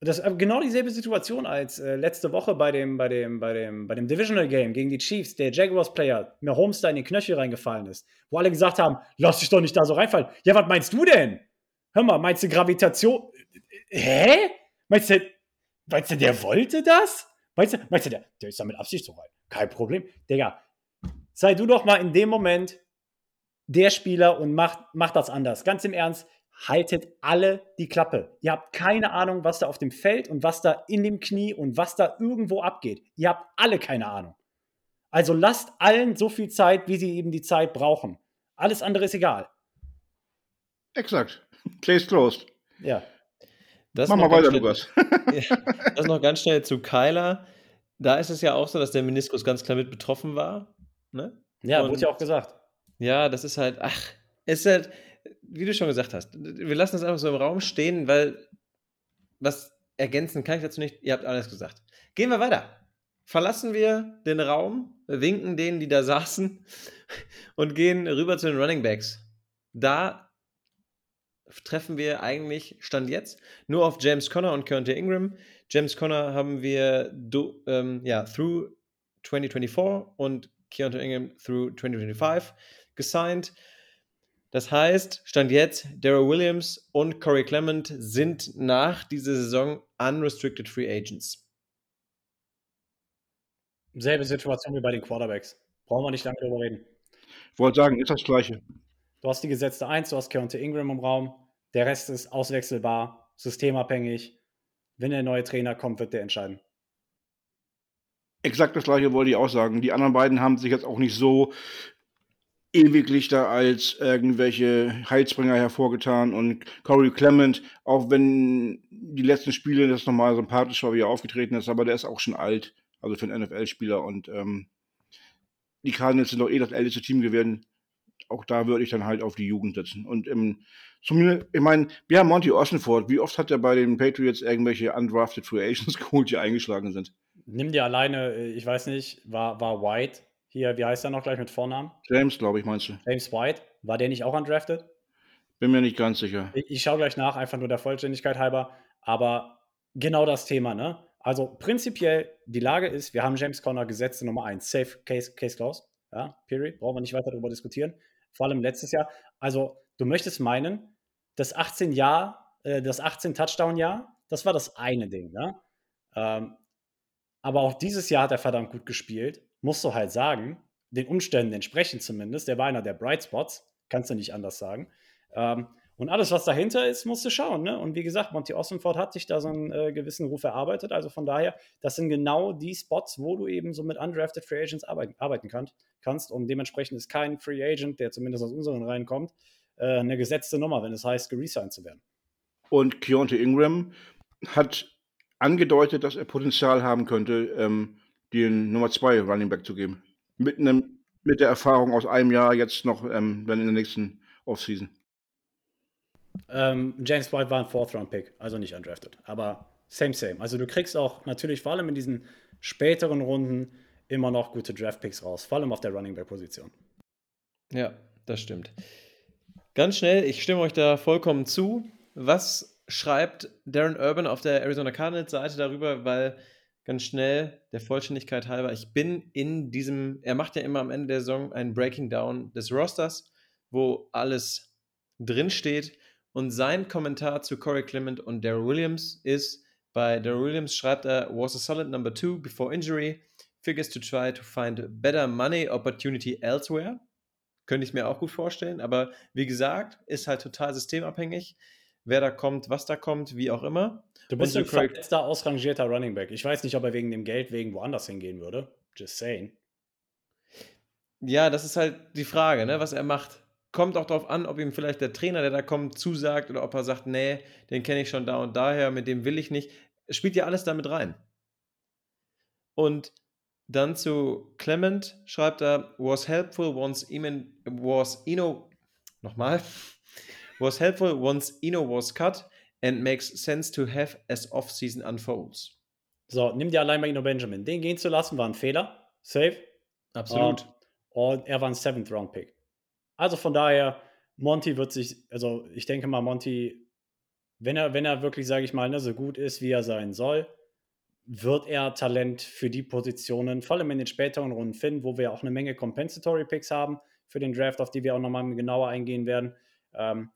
das ist genau dieselbe Situation als äh, letzte Woche bei dem, bei, dem, bei, dem, bei dem Divisional Game gegen die Chiefs, der Jaguars-Player mir Homestar in den Knöchel reingefallen ist, wo alle gesagt haben, lass dich doch nicht da so reinfallen. Ja, was meinst du denn? Hör mal, meinst du Gravitation? Hä? Meinst du, meinst du, der wollte das? Meinst du, meinst du der, der ist da mit Absicht so rein? Kein Problem. Digga, sei du doch mal in dem Moment der Spieler und mach, mach das anders. Ganz im Ernst, haltet alle die Klappe. Ihr habt keine Ahnung, was da auf dem Feld und was da in dem Knie und was da irgendwo abgeht. Ihr habt alle keine Ahnung. Also lasst allen so viel Zeit, wie sie eben die Zeit brauchen. Alles andere ist egal. Exakt. Case closed. Ja. Das Mach mal weiter, Lukas. das noch ganz schnell zu Kyler. Da ist es ja auch so, dass der Meniskus ganz klar mit betroffen war. Ne? Ja, und, wurde ja auch gesagt. Ja, das ist halt, ach, ist halt, wie du schon gesagt hast, wir lassen das einfach so im Raum stehen, weil was ergänzen kann ich dazu nicht. Ihr habt alles gesagt. Gehen wir weiter. Verlassen wir den Raum, winken denen, die da saßen und gehen rüber zu den Running Backs. Da treffen wir eigentlich, Stand jetzt, nur auf James Conner und Keontae Ingram. James Conner haben wir do, ähm, ja, through 2024 und Keontae Ingram through 2025 gesigned. Das heißt, Stand jetzt, Daryl Williams und Corey Clement sind nach dieser Saison unrestricted Free Agents. Selbe Situation wie bei den Quarterbacks. Brauchen wir nicht lange darüber reden. Ich wollte sagen, ist das Gleiche. Du hast die gesetzte 1, du hast Keontae Ingram im Raum. Der Rest ist auswechselbar, systemabhängig. Wenn der neue Trainer kommt, wird der entscheiden. Exakt das gleiche wollte ich auch sagen. Die anderen beiden haben sich jetzt auch nicht so ewiglich da als irgendwelche Heilsbringer hervorgetan und Corey Clement, auch wenn die letzten Spiele das nochmal sympathisch war, wie er aufgetreten ist, aber der ist auch schon alt, also für einen NFL-Spieler und ähm, die Cardinals sind doch eh das älteste Team gewesen. Auch da würde ich dann halt auf die Jugend setzen. Und ähm, zumindest, ich meine, haben Monty Ossenford. Wie oft hat er bei den Patriots irgendwelche undrafted Free Agents geholt, die eingeschlagen sind? Nimm dir alleine, äh, ich weiß nicht, war, war White hier, wie heißt er noch gleich mit Vornamen? James, glaube ich, meinst du? James White. War der nicht auch undrafted? Bin mir nicht ganz sicher. Ich, ich schaue gleich nach, einfach nur der Vollständigkeit halber. Aber genau das Thema, ne? Also prinzipiell, die Lage ist, wir haben James Conner Gesetze Nummer 1, Safe Case, Case Clause. Ja, period. Brauchen wir nicht weiter darüber diskutieren. Vor allem letztes Jahr. Also, du möchtest meinen, das 18 Jahr, äh, das 18 Touchdown-Jahr, das war das eine Ding, ne? Ähm, aber auch dieses Jahr hat er verdammt gut gespielt. Musst du halt sagen, den Umständen entsprechend zumindest. Der war einer der Bright Spots, kannst du nicht anders sagen. Ähm, und alles, was dahinter ist, musst du schauen. Ne? Und wie gesagt, Monty Ossenford hat sich da so einen äh, gewissen Ruf erarbeitet. Also von daher, das sind genau die Spots, wo du eben so mit undrafted Free Agents arbeiten, arbeiten kann, kannst. Und dementsprechend ist kein Free Agent, der zumindest aus unseren Reihen kommt, äh, eine gesetzte Nummer, wenn es heißt, geresigned zu werden. Und Keontae Ingram hat angedeutet, dass er Potenzial haben könnte, ähm, den Nummer 2 Running Back zu geben. Mit, einem, mit der Erfahrung aus einem Jahr jetzt noch, ähm, dann in der nächsten Offseason. Ähm, James White war ein Fourth-Round-Pick, also nicht undrafted. Aber same, same. Also du kriegst auch natürlich vor allem in diesen späteren Runden immer noch gute Draft-Picks raus, vor allem auf der Running Back-Position. Ja, das stimmt. Ganz schnell, ich stimme euch da vollkommen zu. Was schreibt Darren Urban auf der Arizona Cardinals Seite darüber? Weil ganz schnell, der Vollständigkeit halber, ich bin in diesem, er macht ja immer am Ende der Saison ein Breaking Down des Rosters, wo alles drinsteht. Und sein Kommentar zu Corey Clement und Daryl Williams ist, bei Daryl Williams schreibt er, was a solid number two before injury, figures to try to find better money opportunity elsewhere. Könnte ich mir auch gut vorstellen, aber wie gesagt, ist halt total systemabhängig. Wer da kommt, was da kommt, wie auch immer. Du bist ein verletzter, ausrangierter Running Back. Ich weiß nicht, ob er wegen dem Geld wegen woanders hingehen würde. Just saying. Ja, das ist halt die Frage, ne, was er macht kommt auch darauf an, ob ihm vielleicht der Trainer, der da kommt, zusagt oder ob er sagt, nee, den kenne ich schon da und daher, mit dem will ich nicht. Es spielt ja alles damit rein. Und dann zu Clement schreibt er, was helpful once was Eno, nochmal, was helpful once Eno was cut and makes sense to have as off-season unfolds. So, nimm dir allein mal Eno Benjamin. Den gehen zu lassen war ein Fehler. Safe. Absolut. Uh, und er war ein Seventh-Round-Pick. Also von daher, Monty wird sich, also ich denke mal, Monty, wenn er, wenn er wirklich, sage ich mal, ne, so gut ist, wie er sein soll, wird er Talent für die Positionen, vor allem in den späteren Runden finden, wo wir auch eine Menge Compensatory Picks haben für den Draft, auf die wir auch nochmal genauer eingehen werden. Ähm,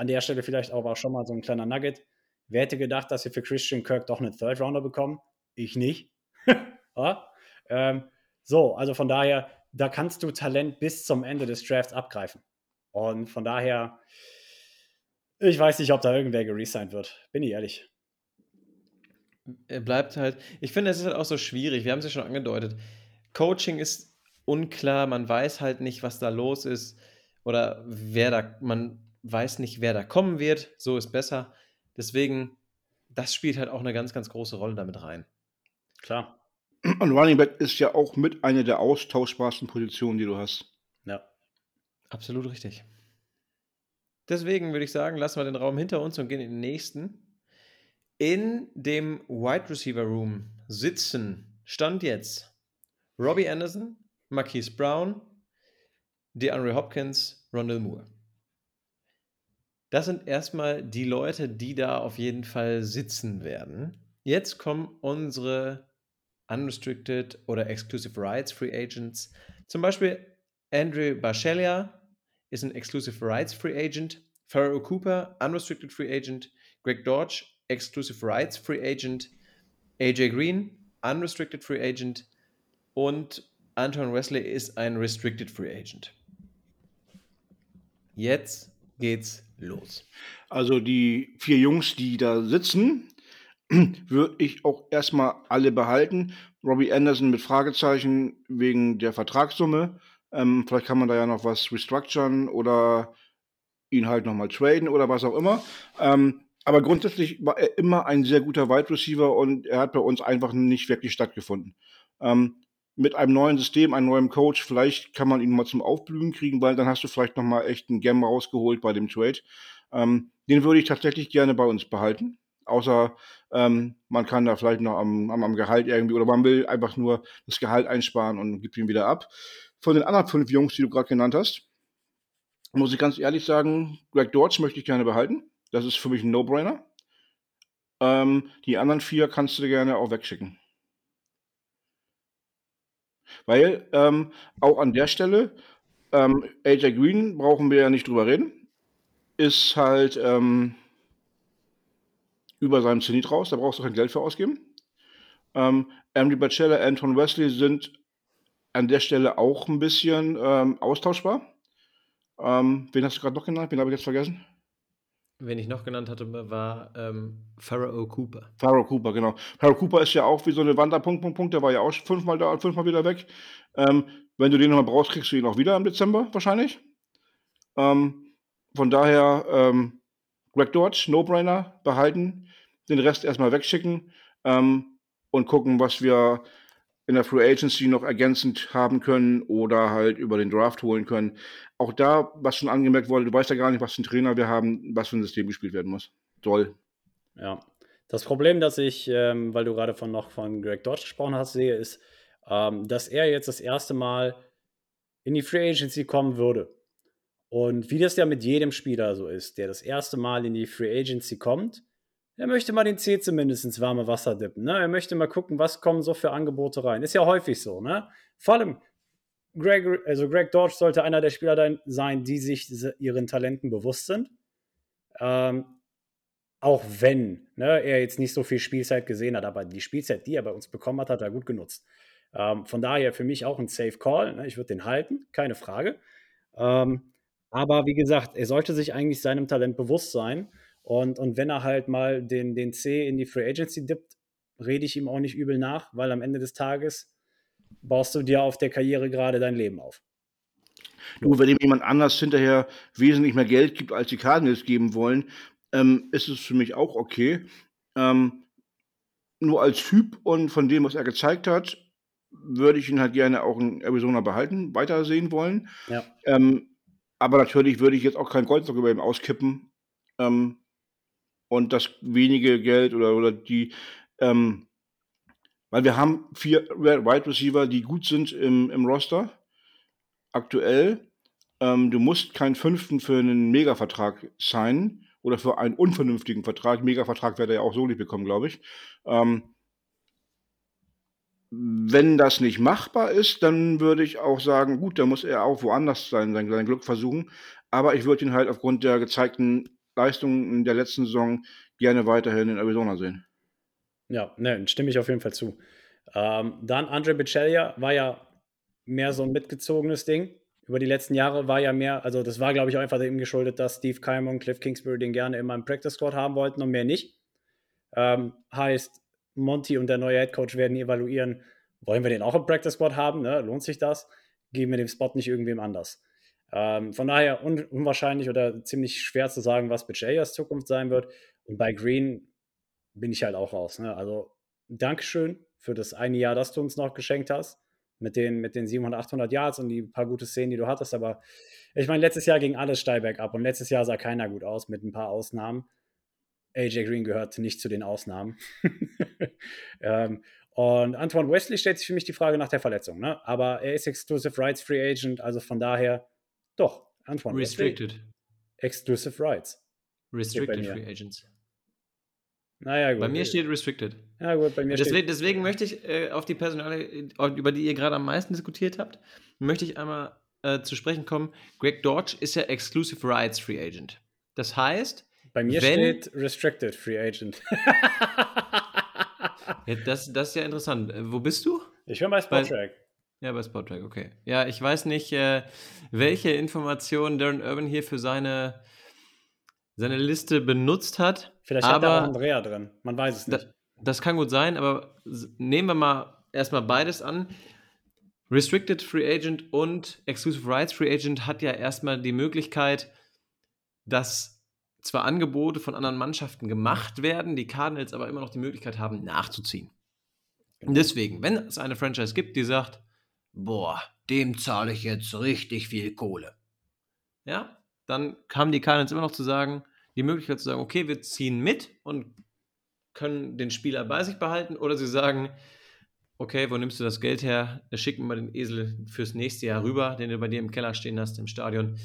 an der Stelle vielleicht auch, schon mal so ein kleiner Nugget. Wer hätte gedacht, dass wir für Christian Kirk doch einen Third Rounder bekommen? Ich nicht. ja? ähm, so, also von daher, da kannst du Talent bis zum Ende des Drafts abgreifen. Und von daher, ich weiß nicht, ob da irgendwer geresigned wird. Bin ich ehrlich. Bleibt halt. Ich finde, es ist halt auch so schwierig. Wir haben es ja schon angedeutet. Coaching ist unklar. Man weiß halt nicht, was da los ist. Oder wer da. Man weiß nicht, wer da kommen wird. So ist besser. Deswegen, das spielt halt auch eine ganz, ganz große Rolle damit rein. Klar. Und Running Back ist ja auch mit einer der austauschbarsten Positionen, die du hast. Ja. Absolut richtig. Deswegen würde ich sagen, lassen wir den Raum hinter uns und gehen in den nächsten. In dem Wide Receiver Room sitzen, stand jetzt Robbie Anderson, Marquise Brown, DeAndre Hopkins, Rondell Moore. Das sind erstmal die Leute, die da auf jeden Fall sitzen werden. Jetzt kommen unsere Unrestricted oder Exclusive Rights Free Agents. Zum Beispiel Andrew Barcelia ist ein Exclusive Rights Free Agent. Pharaoh Cooper, Unrestricted Free Agent. Greg Dodge, Exclusive Rights Free Agent. AJ Green, Unrestricted Free Agent. Und Anton Wesley ist ein Restricted Free Agent. Jetzt geht's los. Also die vier Jungs, die da sitzen, würde ich auch erstmal alle behalten. Robbie Anderson mit Fragezeichen wegen der Vertragssumme. Ähm, vielleicht kann man da ja noch was restructuren oder ihn halt nochmal traden oder was auch immer. Ähm, aber grundsätzlich war er immer ein sehr guter Wide Receiver und er hat bei uns einfach nicht wirklich stattgefunden. Ähm, mit einem neuen System, einem neuen Coach, vielleicht kann man ihn mal zum Aufblühen kriegen, weil dann hast du vielleicht nochmal echt einen Gem rausgeholt bei dem Trade. Ähm, den würde ich tatsächlich gerne bei uns behalten. Außer ähm, man kann da vielleicht noch am, am, am, Gehalt irgendwie oder man will einfach nur das Gehalt einsparen und gibt ihn wieder ab. Von den anderen fünf Jungs, die du gerade genannt hast, muss ich ganz ehrlich sagen, Greg Dodge möchte ich gerne behalten. Das ist für mich ein No-Brainer. Ähm, die anderen vier kannst du gerne auch wegschicken. Weil ähm, auch an der Stelle, ähm, AJ Green brauchen wir ja nicht drüber reden, ist halt ähm, über seinem Zenit raus, da brauchst du kein Geld für ausgeben. Ähm, Andy Bachelor, Anton Wesley sind an der Stelle auch ein bisschen ähm, austauschbar. Ähm, wen hast du gerade noch genannt? Wen habe ich jetzt vergessen? Wen ich noch genannt hatte, war ähm, Pharaoh Cooper. Pharaoh Cooper, genau. Pharaoh Cooper ist ja auch wie so eine Wanderpunkt, Punkt, Punkt. Der war ja auch fünfmal da und fünfmal wieder weg. Ähm, wenn du den nochmal brauchst, kriegst du ihn auch wieder im Dezember wahrscheinlich. Ähm, von daher, ähm, Greg Dodge, No-Brainer, behalten. Den Rest erstmal wegschicken ähm, und gucken, was wir in der Free Agency noch ergänzend haben können oder halt über den Draft holen können. Auch da, was schon angemerkt wurde, du weißt ja gar nicht, was für ein Trainer wir haben, was für ein System gespielt werden muss. Toll. Ja. Das Problem, das ich, ähm, weil du gerade von noch von Greg Dodge gesprochen hast, sehe, ist, ähm, dass er jetzt das erste Mal in die Free Agency kommen würde. Und wie das ja mit jedem Spieler so ist, der das erste Mal in die Free Agency kommt, er möchte mal den Zeh zumindest ins warme Wasser dippen. Ne? Er möchte mal gucken, was kommen so für Angebote rein. Ist ja häufig so. Ne? Vor allem, Greg, also Greg Dodge sollte einer der Spieler sein, die sich ihren Talenten bewusst sind. Ähm, auch wenn ne, er jetzt nicht so viel Spielzeit gesehen hat, aber die Spielzeit, die er bei uns bekommen hat, hat er gut genutzt. Ähm, von daher für mich auch ein Safe Call. Ne? Ich würde den halten, keine Frage. Ähm, aber wie gesagt, er sollte sich eigentlich seinem Talent bewusst sein. Und, und wenn er halt mal den, den C in die Free Agency dippt, rede ich ihm auch nicht übel nach, weil am Ende des Tages baust du dir auf der Karriere gerade dein Leben auf. Nur wenn ihm jemand anders hinterher wesentlich mehr Geld gibt, als die Cardinals geben wollen, ähm, ist es für mich auch okay. Ähm, nur als Typ und von dem, was er gezeigt hat, würde ich ihn halt gerne auch in Arizona behalten, weitersehen wollen. Ja. Ähm, aber natürlich würde ich jetzt auch kein Goldstock über ihm auskippen, ähm, und das wenige Geld oder, oder die, ähm, weil wir haben vier Wide Receiver, die gut sind im, im Roster aktuell. Ähm, du musst keinen fünften für einen Mega-Vertrag signen oder für einen unvernünftigen Vertrag. Mega-Vertrag wird er ja auch so nicht bekommen, glaube ich. Ähm, wenn das nicht machbar ist, dann würde ich auch sagen, gut, dann muss er auch woanders sein, sein, sein Glück versuchen. Aber ich würde ihn halt aufgrund der gezeigten Leistungen der letzten Saison gerne weiterhin in Arizona sehen. Ja, ne, stimme ich auf jeden Fall zu. Ähm, dann Andre Bichelia war ja mehr so ein mitgezogenes Ding. Über die letzten Jahre war ja mehr, also das war, glaube ich, auch einfach dem geschuldet, dass Steve Keimer und Cliff Kingsbury den gerne immer im Practice Squad haben wollten und mehr nicht. Ähm, heißt, Monty und der neue Head Coach werden evaluieren, wollen wir den auch im Practice Squad haben? Ne? Lohnt sich das? Geben wir den Spot nicht irgendwem anders? Ähm, von daher un unwahrscheinlich oder ziemlich schwer zu sagen, was Bejayas Zukunft sein wird. Und bei Green bin ich halt auch raus. Ne? Also Dankeschön für das eine Jahr, das du uns noch geschenkt hast. Mit den, mit den 700, 800 Yards und die paar gute Szenen, die du hattest. Aber ich meine, letztes Jahr ging alles steil bergab und letztes Jahr sah keiner gut aus, mit ein paar Ausnahmen. AJ Green gehört nicht zu den Ausnahmen. ähm, und Antoine Wesley stellt sich für mich die Frage nach der Verletzung. Ne? Aber er ist Exclusive Rights Free Agent, also von daher doch, Antoine. Restricted. Wesley. Exclusive Rights. Restricted Free Agents. Naja, gut. Bei mir steht Restricted. Ja, gut, bei mir deswegen, steht. Deswegen möchte ich äh, auf die Personale, über die ihr gerade am meisten diskutiert habt, möchte ich einmal äh, zu sprechen kommen. Greg Dodge ist ja Exclusive Rights Free Agent. Das heißt, bei mir wenn, steht Restricted Free Agent. ja, das, das ist ja interessant. Äh, wo bist du? Ich bin bei Spottrack. Ja, bei Spottrack, okay. Ja, ich weiß nicht, äh, welche Informationen Darren Urban hier für seine, seine Liste benutzt hat. Vielleicht hat er auch Andrea drin, man weiß es nicht. Da, das kann gut sein, aber nehmen wir mal erstmal beides an. Restricted Free Agent und Exclusive Rights Free Agent hat ja erstmal die Möglichkeit, dass zwar Angebote von anderen Mannschaften gemacht werden, die Cardinals aber immer noch die Möglichkeit haben, nachzuziehen. Und deswegen, wenn es eine Franchise gibt, die sagt, boah, dem zahle ich jetzt richtig viel Kohle. Ja, dann haben die Cardinals immer noch zu sagen, die Möglichkeit zu sagen, okay, wir ziehen mit und können den Spieler bei sich behalten oder sie sagen, okay, wo nimmst du das Geld her? Schick mir mal den Esel fürs nächste Jahr rüber, den du bei dir im Keller stehen hast, im Stadion.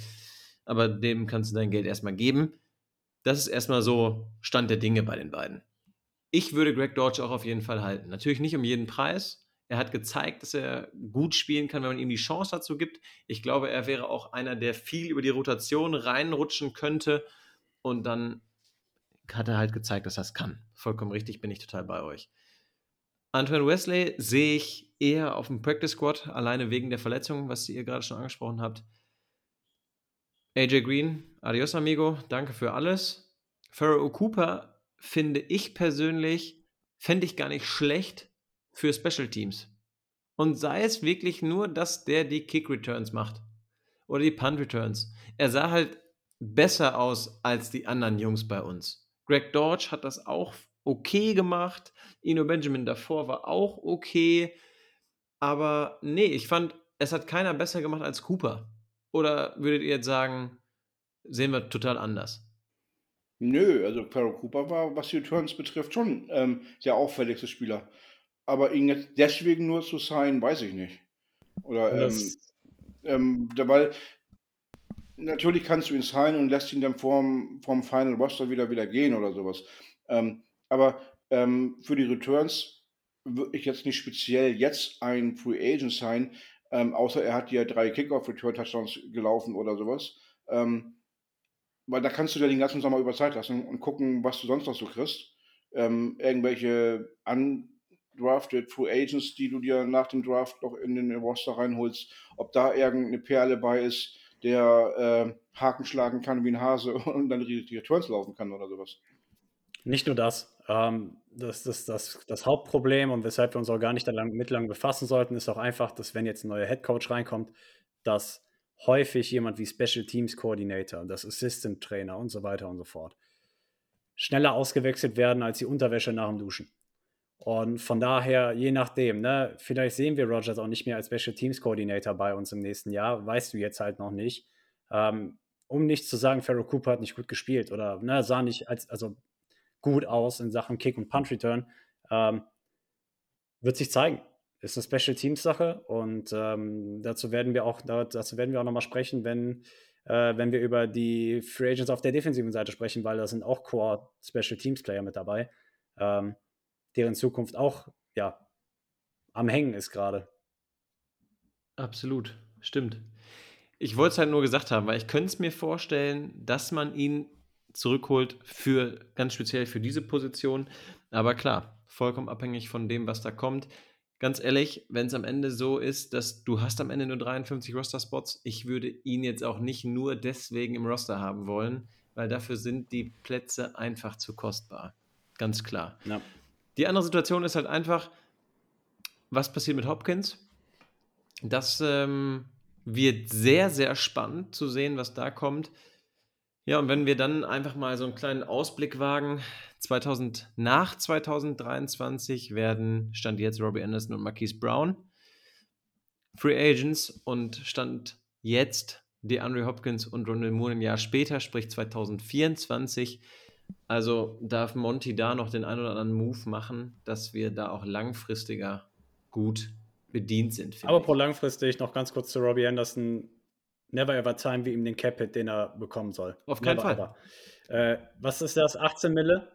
Aber dem kannst du dein Geld erstmal geben. Das ist erstmal so Stand der Dinge bei den beiden. Ich würde Greg Dodge auch auf jeden Fall halten. Natürlich nicht um jeden Preis. Er hat gezeigt, dass er gut spielen kann, wenn man ihm die Chance dazu gibt. Ich glaube, er wäre auch einer, der viel über die Rotation reinrutschen könnte. Und dann hat er halt gezeigt, dass er es kann. Vollkommen richtig, bin ich total bei euch. Antoine Wesley sehe ich eher auf dem Practice Squad, alleine wegen der Verletzung, was ihr gerade schon angesprochen habt. AJ Green, adios amigo, danke für alles. Pharaoh Cooper finde ich persönlich, fände ich gar nicht schlecht für Special Teams. Und sei es wirklich nur, dass der die Kick Returns macht. Oder die Punt Returns. Er sah halt besser aus als die anderen Jungs bei uns. Greg Dodge hat das auch okay gemacht. Ino Benjamin davor war auch okay. Aber nee, ich fand, es hat keiner besser gemacht als Cooper. Oder würdet ihr jetzt sagen, sehen wir total anders? Nö, also Pharaoh Cooper war, was die Returns betrifft, schon ähm, der auffälligste Spieler. Aber ihn jetzt deswegen nur zu sein, weiß ich nicht. Oder, ähm, ähm, weil natürlich kannst du ihn sein und lässt ihn dann vorm, vorm Final Roster wieder wieder gehen oder sowas. Ähm, aber ähm, für die Returns würde ich jetzt nicht speziell jetzt ein Free Agent sein, ähm, außer er hat ja drei Kickoff-Return-Touchdowns gelaufen oder sowas. Ähm, weil da kannst du dir den ganzen Sommer über Zeit lassen und gucken, was du sonst noch so kriegst. Ähm, irgendwelche undrafted Free Agents, die du dir nach dem Draft noch in den Roster reinholst, ob da irgendeine Perle bei ist, der äh, Haken schlagen kann wie ein Hase und dann die Returns laufen kann oder sowas. Nicht nur das. Ähm, das, das, das, das Hauptproblem und weshalb wir uns auch gar nicht mit lang befassen sollten, ist auch einfach, dass wenn jetzt ein neuer Headcoach reinkommt, dass häufig jemand wie Special Teams Coordinator, das Assistant Trainer und so weiter und so fort schneller ausgewechselt werden als die Unterwäsche nach dem Duschen. Und von daher, je nachdem, ne, vielleicht sehen wir Rogers auch nicht mehr als Special Teams Coordinator bei uns im nächsten Jahr, weißt du jetzt halt noch nicht. Ähm, um nicht zu sagen, Pharaoh Cooper hat nicht gut gespielt oder ne, sah nicht als, also gut aus in Sachen Kick und Punch Return. Ähm, wird sich zeigen. Ist eine Special Teams Sache und ähm, dazu werden wir auch dazu werden wir auch nochmal sprechen, wenn äh, wenn wir über die Free Agents auf der defensiven Seite sprechen, weil da sind auch Core Special Teams Player mit dabei, ähm, deren Zukunft auch ja am Hängen ist gerade. Absolut, stimmt. Ich wollte es halt nur gesagt haben, weil ich könnte es mir vorstellen, dass man ihn zurückholt für ganz speziell für diese Position. Aber klar, vollkommen abhängig von dem, was da kommt. Ganz ehrlich, wenn es am Ende so ist, dass du hast am Ende nur 53 Roster-Spots, ich würde ihn jetzt auch nicht nur deswegen im Roster haben wollen, weil dafür sind die Plätze einfach zu kostbar. Ganz klar. Ja. Die andere Situation ist halt einfach, was passiert mit Hopkins? Das ähm, wird sehr, sehr spannend zu sehen, was da kommt. Ja, und wenn wir dann einfach mal so einen kleinen Ausblick wagen, 2000, nach 2023 werden Stand jetzt Robbie Anderson und Marquise Brown Free Agents und Stand jetzt DeAndre Hopkins und Ronald Moore ein Jahr später, sprich 2024. Also darf Monty da noch den einen oder anderen Move machen, dass wir da auch langfristiger gut bedient sind. Aber pro langfristig noch ganz kurz zu Robbie Anderson never ever time wir ihm den Cap Hit, den er bekommen soll. Auf keinen never Fall. Äh, was ist das? 18 Mille?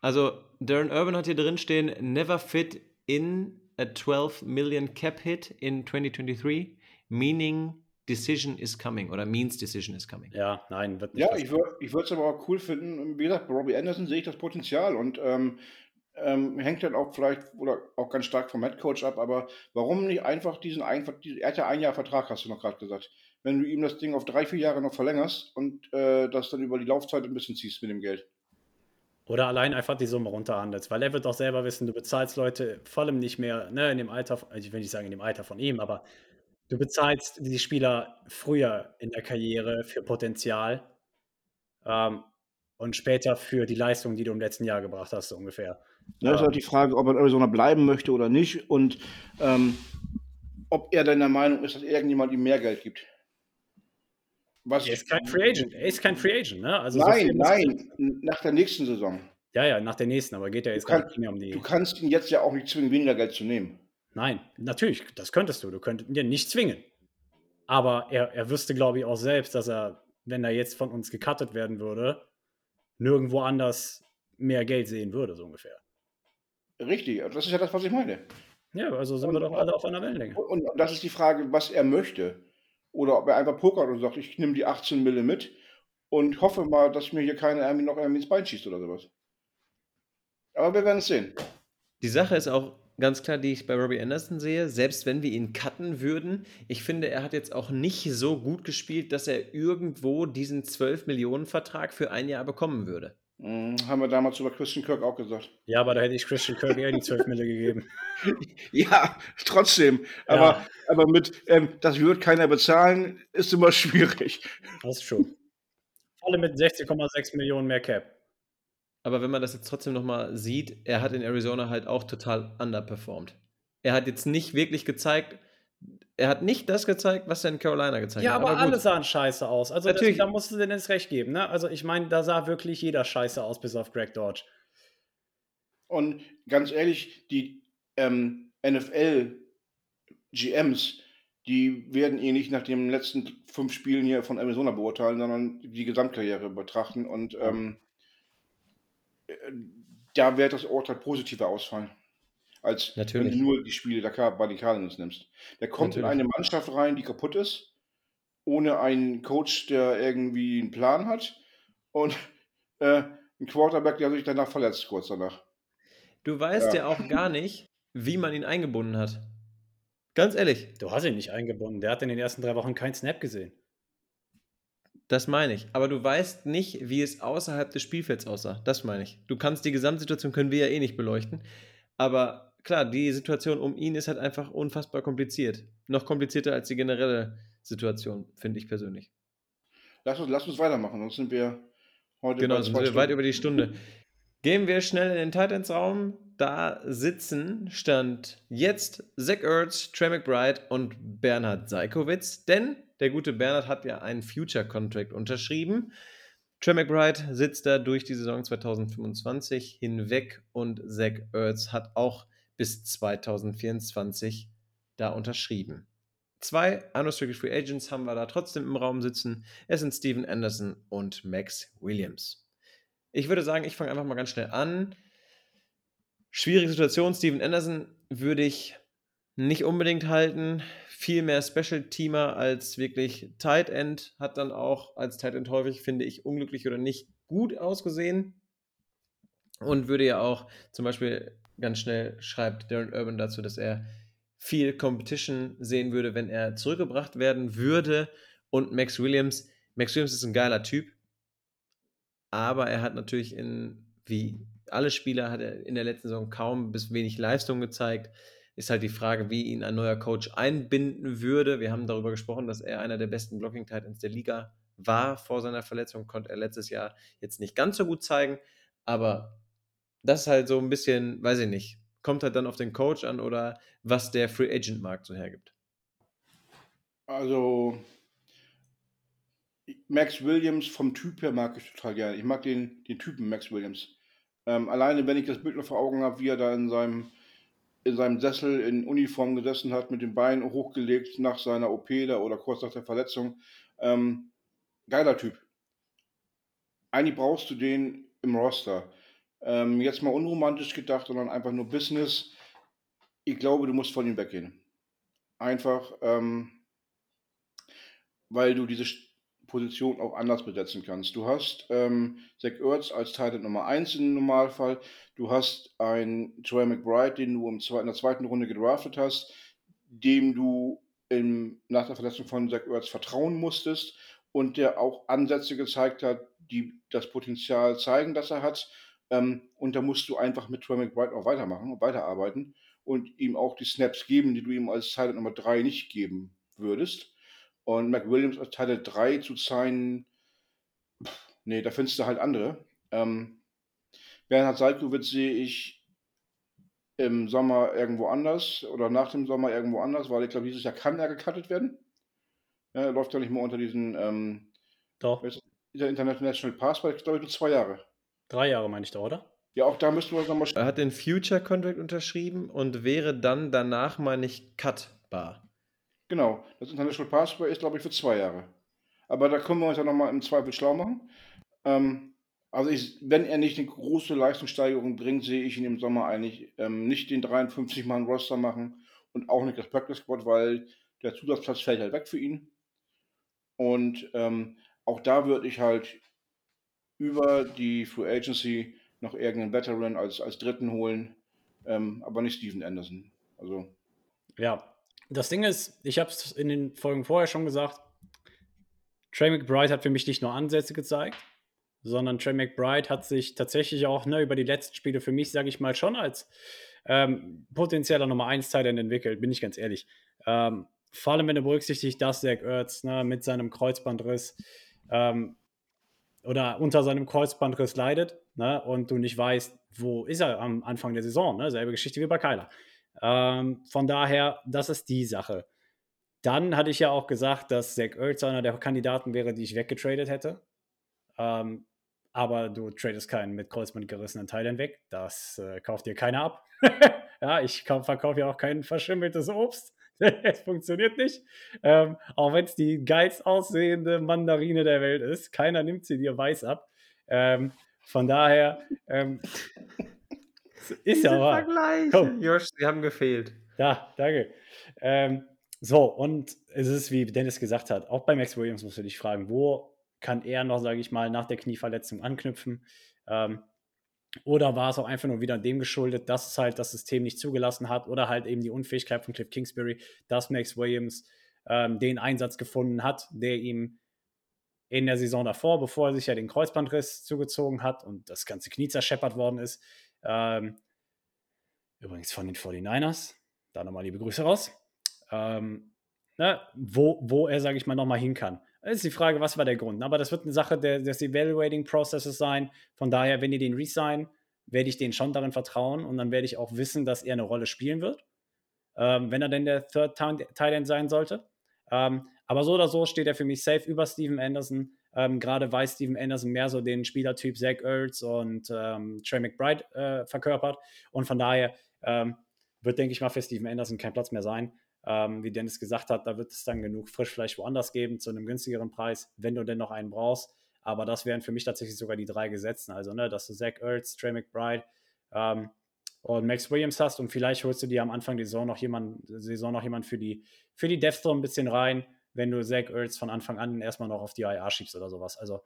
Also, Darren Urban hat hier drin stehen: Never fit in a 12 million Cap Hit in 2023, meaning decision is coming oder means decision is coming. Ja, nein, wird nicht. Ja, ich würde es aber auch cool finden. Wie gesagt, bei Robbie Anderson sehe ich das Potenzial und ähm, ähm, hängt dann auch vielleicht oder auch ganz stark vom Headcoach ab, aber warum nicht einfach diesen ein, er hat ja ein Jahr Vertrag, hast du noch gerade gesagt wenn du ihm das Ding auf drei, vier Jahre noch verlängerst und äh, das dann über die Laufzeit ein bisschen ziehst mit dem Geld. Oder allein einfach die Summe runterhandelst, weil er wird auch selber wissen, du bezahlst Leute vor allem nicht mehr, ne, in dem Alter, also ich will nicht sagen in dem Alter von ihm, aber du bezahlst die Spieler früher in der Karriere für Potenzial ähm, und später für die Leistung, die du im letzten Jahr gebracht hast, so ungefähr. Ja, ist Ähm, halt die Frage, ob er in Arizona bleiben möchte oder nicht und ähm, ob er denn der Meinung ist, dass irgendjemand ihm mehr Geld gibt. Was er ist kein Free Agent, er ist kein Free Agent, ne? Also so nein, muss- nein, nach der nächsten Saison. Ja, ja, nach der nächsten, aber geht ja jetzt kann- gar nicht mehr um die. Du kannst ihn jetzt ja auch nicht zwingen, weniger Geld zu nehmen. Nein, natürlich, das könntest du. Du könntest ihn nicht zwingen. Aber er, er wüsste, glaube ich, auch selbst, dass er, wenn er jetzt von uns gecuttet werden würde, nirgendwo anders mehr Geld sehen würde, so ungefähr. Richtig, das ist ja das, was ich meine. Ja, also sind wir doch alle auf einer Wellenlänge. Und das ist die Frage, was er möchte. Oder ob er einfach pokert und sagt, ich nehme die 18 Mille mit und hoffe mal, dass mir hier keiner irgendwie noch irgendwie ins Bein schießt oder sowas. Aber wir werden es sehen. Die Sache ist auch ganz klar, die ich bei Robbie Anderson sehe, selbst wenn wir ihn cutten würden, ich finde, er hat jetzt auch nicht so gut gespielt, dass er irgendwo diesen 12-Millionen-Vertrag für ein Jahr bekommen würde. Hm, haben wir damals über Christian Kirk auch gesagt. Ja, aber da hätte ich Christian Kirk eher die 12 Mille gegeben. Ja, trotzdem. Aber, Ja. aber mit, ähm, das wird keiner bezahlen, ist immer schwierig. Das ist schon. Alle mit 16,6 Millionen mehr Cap. Aber wenn man das jetzt trotzdem nochmal sieht, er hat in Arizona halt auch total underperformed. Er hat jetzt nicht wirklich gezeigt, er hat nicht das gezeigt, was er in Carolina gezeigt Ja, hat. aber gut. alle sahen scheiße aus. Also Natürlich. das, da musst du denen jetzt recht geben. Ne? Also ich meine, da sah wirklich jeder scheiße aus, bis auf Greg Dodge. Und ganz ehrlich, die ähm, NFL-GMs, die werden ihn nicht nach den letzten fünf Spielen hier von Arizona beurteilen, sondern die Gesamtkarriere betrachten. Und ähm, äh, da wird das Urteil positiver ausfallen, als Natürlich. wenn du nur die Spiele der bei den Cardinals nimmst. Der kommt in Natürlich. eine Mannschaft rein, die kaputt ist, ohne einen Coach, der irgendwie einen Plan hat und äh, einen Quarterback, der sich danach verletzt, kurz danach. Du weißt ja. Ja. auch gar nicht, wie man ihn eingebunden hat. Ganz ehrlich, Du hast ihn nicht eingebunden. Der hat in den ersten drei Wochen keinen Snap gesehen. Das meine ich. Aber du weißt nicht, wie es außerhalb des Spielfelds aussah. Das meine ich. Du kannst die Gesamtsituation können wir ja eh nicht beleuchten. Aber klar, die Situation um ihn ist halt einfach unfassbar kompliziert. Noch komplizierter als die generelle Situation, finde ich persönlich. Lass uns, lass uns weitermachen, sonst sind wir heute Genau, bei sind wir weit über die Stunde. Gehen wir schnell in den Titans-Raum. Da sitzen, stand jetzt Zach Ertz, Trey McBride und Bernhard Seikowitz, denn der gute Bernhard hat ja einen Future-Contract unterschrieben. Trey McBride sitzt da durch die Saison 2025 hinweg und Zach Ertz hat auch bis 2024 da unterschrieben. Zwei Unrestricted Free Agents haben wir da trotzdem im Raum sitzen. Es sind Steven Anderson und Max Williams. Ich würde sagen, ich fange einfach mal ganz schnell an. Schwierige Situation. Steven Anderson würde ich nicht unbedingt halten. Viel mehr Special-Teamer als wirklich Tight End. Hat dann auch als Tight End häufig, finde ich, unglücklich oder nicht gut ausgesehen. Und würde ja auch zum Beispiel ganz schnell schreibt Darren Urban dazu, dass er viel Competition sehen würde, wenn er zurückgebracht werden würde. Und Max Williams, Max Williams ist ein geiler Typ, aber er hat natürlich in, wie alle Spieler, hat er in der letzten Saison kaum bis wenig Leistung gezeigt. Ist halt die Frage, wie ihn ein neuer Coach einbinden würde. Wir haben darüber gesprochen, dass er einer der besten Blocking Titans der Liga war vor seiner Verletzung, konnte er letztes Jahr jetzt nicht ganz so gut zeigen, aber das ist halt so ein bisschen, weiß ich nicht, kommt halt dann auf den Coach an oder was der Free Agent Markt so hergibt. Also, Max Williams vom Typ her mag ich total gerne. Ich mag den, den Typen Max Williams. Ähm, alleine, wenn ich das Bild noch vor Augen habe, wie er da in seinem, in seinem Sessel in Uniform gesessen hat, mit den Beinen hochgelegt nach seiner OP da oder kurz nach der Verletzung. Ähm, geiler Typ. Eigentlich brauchst du den im Roster. Ähm, jetzt mal unromantisch gedacht, sondern einfach nur Business. Ich glaube, du musst von ihm weggehen. Einfach, ähm, weil du diese Position auch anders besetzen kannst. Du hast ähm, Zach Ertz als Teil Nummer 1 im Normalfall. Du hast einen Troy McBride, den du im zwe in der zweiten Runde gedraftet hast, dem du im, nach der Verletzung von Zach Ertz vertrauen musstest und der auch Ansätze gezeigt hat, die das Potenzial zeigen, dass er hat. Ähm, und da musst du einfach mit Trey McBride auch weitermachen und weiterarbeiten und ihm auch die Snaps geben, die du ihm als Teil Nummer 3 nicht geben würdest. Und McWilliams als Teil 3 zu sein, nee, da findest du halt andere. Ähm, Bernhard Salkowitz sehe ich im Sommer irgendwo anders oder nach dem Sommer irgendwo anders, weil ich glaube, dieses Jahr kann er gecuttet werden. Ja, er läuft ja nicht mehr unter diesen ähm, Doch. Dieser International Pass, weil ich glaube, nur zwei Jahre. Drei Jahre meine ich da, oder? Ja, auch da müssten wir nochmal Er hat den Future Contract unterschrieben und wäre dann danach, meine ich, cutbar. Genau, das International Passport ist, glaube ich, für zwei Jahre. Aber da können wir uns ja nochmal im Zweifel schlau machen. Ähm, also ich, wenn er nicht eine große Leistungssteigerung bringt, sehe ich ihn im Sommer eigentlich ähm, nicht den 53-Mann-Roster machen und auch nicht das Practice Squad, weil der Zusatzplatz fällt halt weg für ihn. Und ähm, auch da würde ich halt über die Free Agency noch irgendeinen Veteran als, als Dritten holen, ähm, aber nicht Steven Anderson. Also. Ja, das Ding ist, ich habe es in den Folgen vorher schon gesagt, Trey McBride hat für mich nicht nur Ansätze gezeigt, sondern Trey McBride hat sich tatsächlich auch ne, über die letzten Spiele für mich, sage ich mal, schon als ähm, potenzieller Nummer 1 Teil entwickelt, bin ich ganz ehrlich. Ähm, vor allem, wenn du berücksichtigst, dass Zach Ertz ne, mit seinem Kreuzbandriss ähm, oder unter seinem Kreuzbandriss leidet ne, und du nicht weißt, wo ist er am Anfang der Saison. Ne? Selbe Geschichte wie bei Kyler. Ähm, von daher, das ist die Sache. Dann hatte ich ja auch gesagt, dass Zach Ertz einer der Kandidaten wäre, die ich weggetradet hätte. Ähm, aber du tradest keinen mit Kreuzband gerissenen Teilen weg. Das äh, kauft dir keiner ab. ja, ich verkaufe ja auch kein verschimmeltes Obst. es funktioniert nicht. Ähm, auch wenn es die geilst aussehende Mandarine der Welt ist. Keiner nimmt sie dir weiß ab. Ähm, von daher ähm, ist ja wahr. Vergleiche. Josh, sie haben gefehlt. Ja, danke. Ähm, so, und es ist, wie Dennis gesagt hat, auch bei Max Williams musst du dich fragen, wo kann er noch, sage ich mal, nach der Knieverletzung anknüpfen? Ähm, oder war es auch einfach nur wieder dem geschuldet, dass es halt das System nicht zugelassen hat oder halt eben die Unfähigkeit von Cliff Kingsbury, dass Max Williams ähm, den Einsatz gefunden hat, der ihm in der Saison davor, bevor er sich ja den Kreuzbandriss zugezogen hat und das ganze Knie zerscheppert worden ist. Ähm, übrigens von den 49ers. Da nochmal liebe Grüße raus. Ähm, ne, wo, wo er, sage ich mal, nochmal hin kann. Das ist die Frage, was war der Grund? Aber das wird eine Sache der, des Evaluating Processes sein. Von daher, wenn ihr den resign, werde ich denen schon darin vertrauen und dann werde ich auch wissen, dass er eine Rolle spielen wird, ähm, wenn er denn der Third Tight sein sollte. Ähm, aber so oder so steht er für mich safe über Steven Anderson. Ähm, Gerade weil Steven Anderson mehr so den Spielertyp Zach Ertz und ähm, Trey McBride äh, verkörpert. Und von daher ähm, wird, denke ich mal, für Steven Anderson kein Platz mehr sein. Ähm, wie Dennis gesagt hat, da wird es dann genug Frischfleisch woanders geben zu einem günstigeren Preis, wenn du denn noch einen brauchst. Aber das wären für mich tatsächlich sogar die drei Gesetzen. Also, ne, dass du Zach Ertz, Trey McBride ähm, und Max Williams hast und vielleicht holst du dir am Anfang der Saison noch jemand, Saison noch jemand für die, für die Depth ein bisschen rein, wenn du Zach Ertz von Anfang an erstmal noch auf die IR schiebst oder sowas. Also,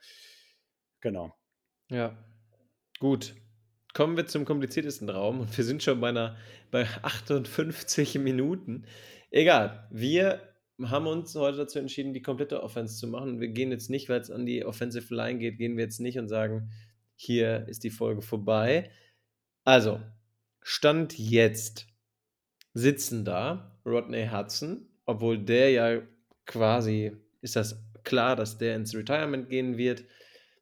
genau. Ja, gut. Kommen wir zum kompliziertesten Raum und wir sind schon bei, einer, bei 58 Minuten. Egal, wir haben uns heute dazu entschieden, die komplette Offense zu machen. Wir gehen jetzt nicht, weil es an die Offensive Line geht, gehen wir jetzt nicht und sagen, hier ist die Folge vorbei. Also, Stand jetzt sitzen da Rodney Hudson, obwohl der ja quasi, ist das klar, dass der ins Retirement gehen wird.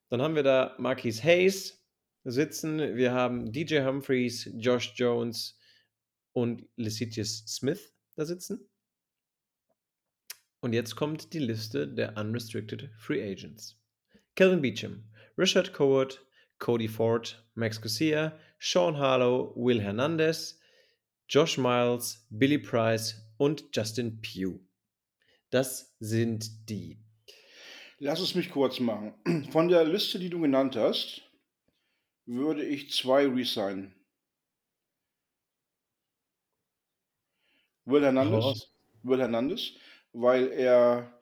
Dann haben wir da Marquis Hayes sitzen, wir haben DJ Humphreys, Josh Jones und Lecitus Smith da sitzen. Und jetzt kommt die Liste der Unrestricted Free Agents. Calvin Beecham, Richard Coward, Cody Ford, Max Garcia, Sean Harlow, Will Hernandez, Josh Miles, Billy Price und Justin Pugh. Das sind die. Lass es mich kurz machen. Von der Liste, die du genannt hast, würde ich zwei resignen. Will Hernandez, Will Hernandez, weil er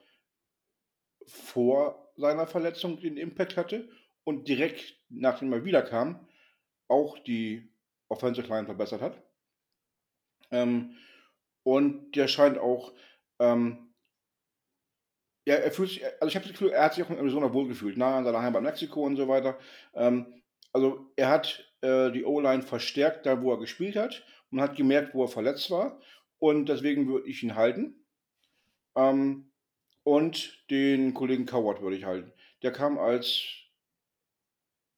vor seiner Verletzung den Impact hatte und direkt nachdem er wiederkam, auch die Offensive Line verbessert hat. Ähm, und der scheint auch, ähm, ja, er fühlt sich, also ich habe das Gefühl, er hat sich auch in Arizona wohlgefühlt, nah an seiner Heimat Mexiko und so weiter. Ähm, also er hat äh, die O-Line verstärkt, da wo er gespielt hat und hat gemerkt, wo er verletzt war. Und deswegen würde ich ihn halten. Ähm, und den Kollegen Coward würde ich halten. Der kam als.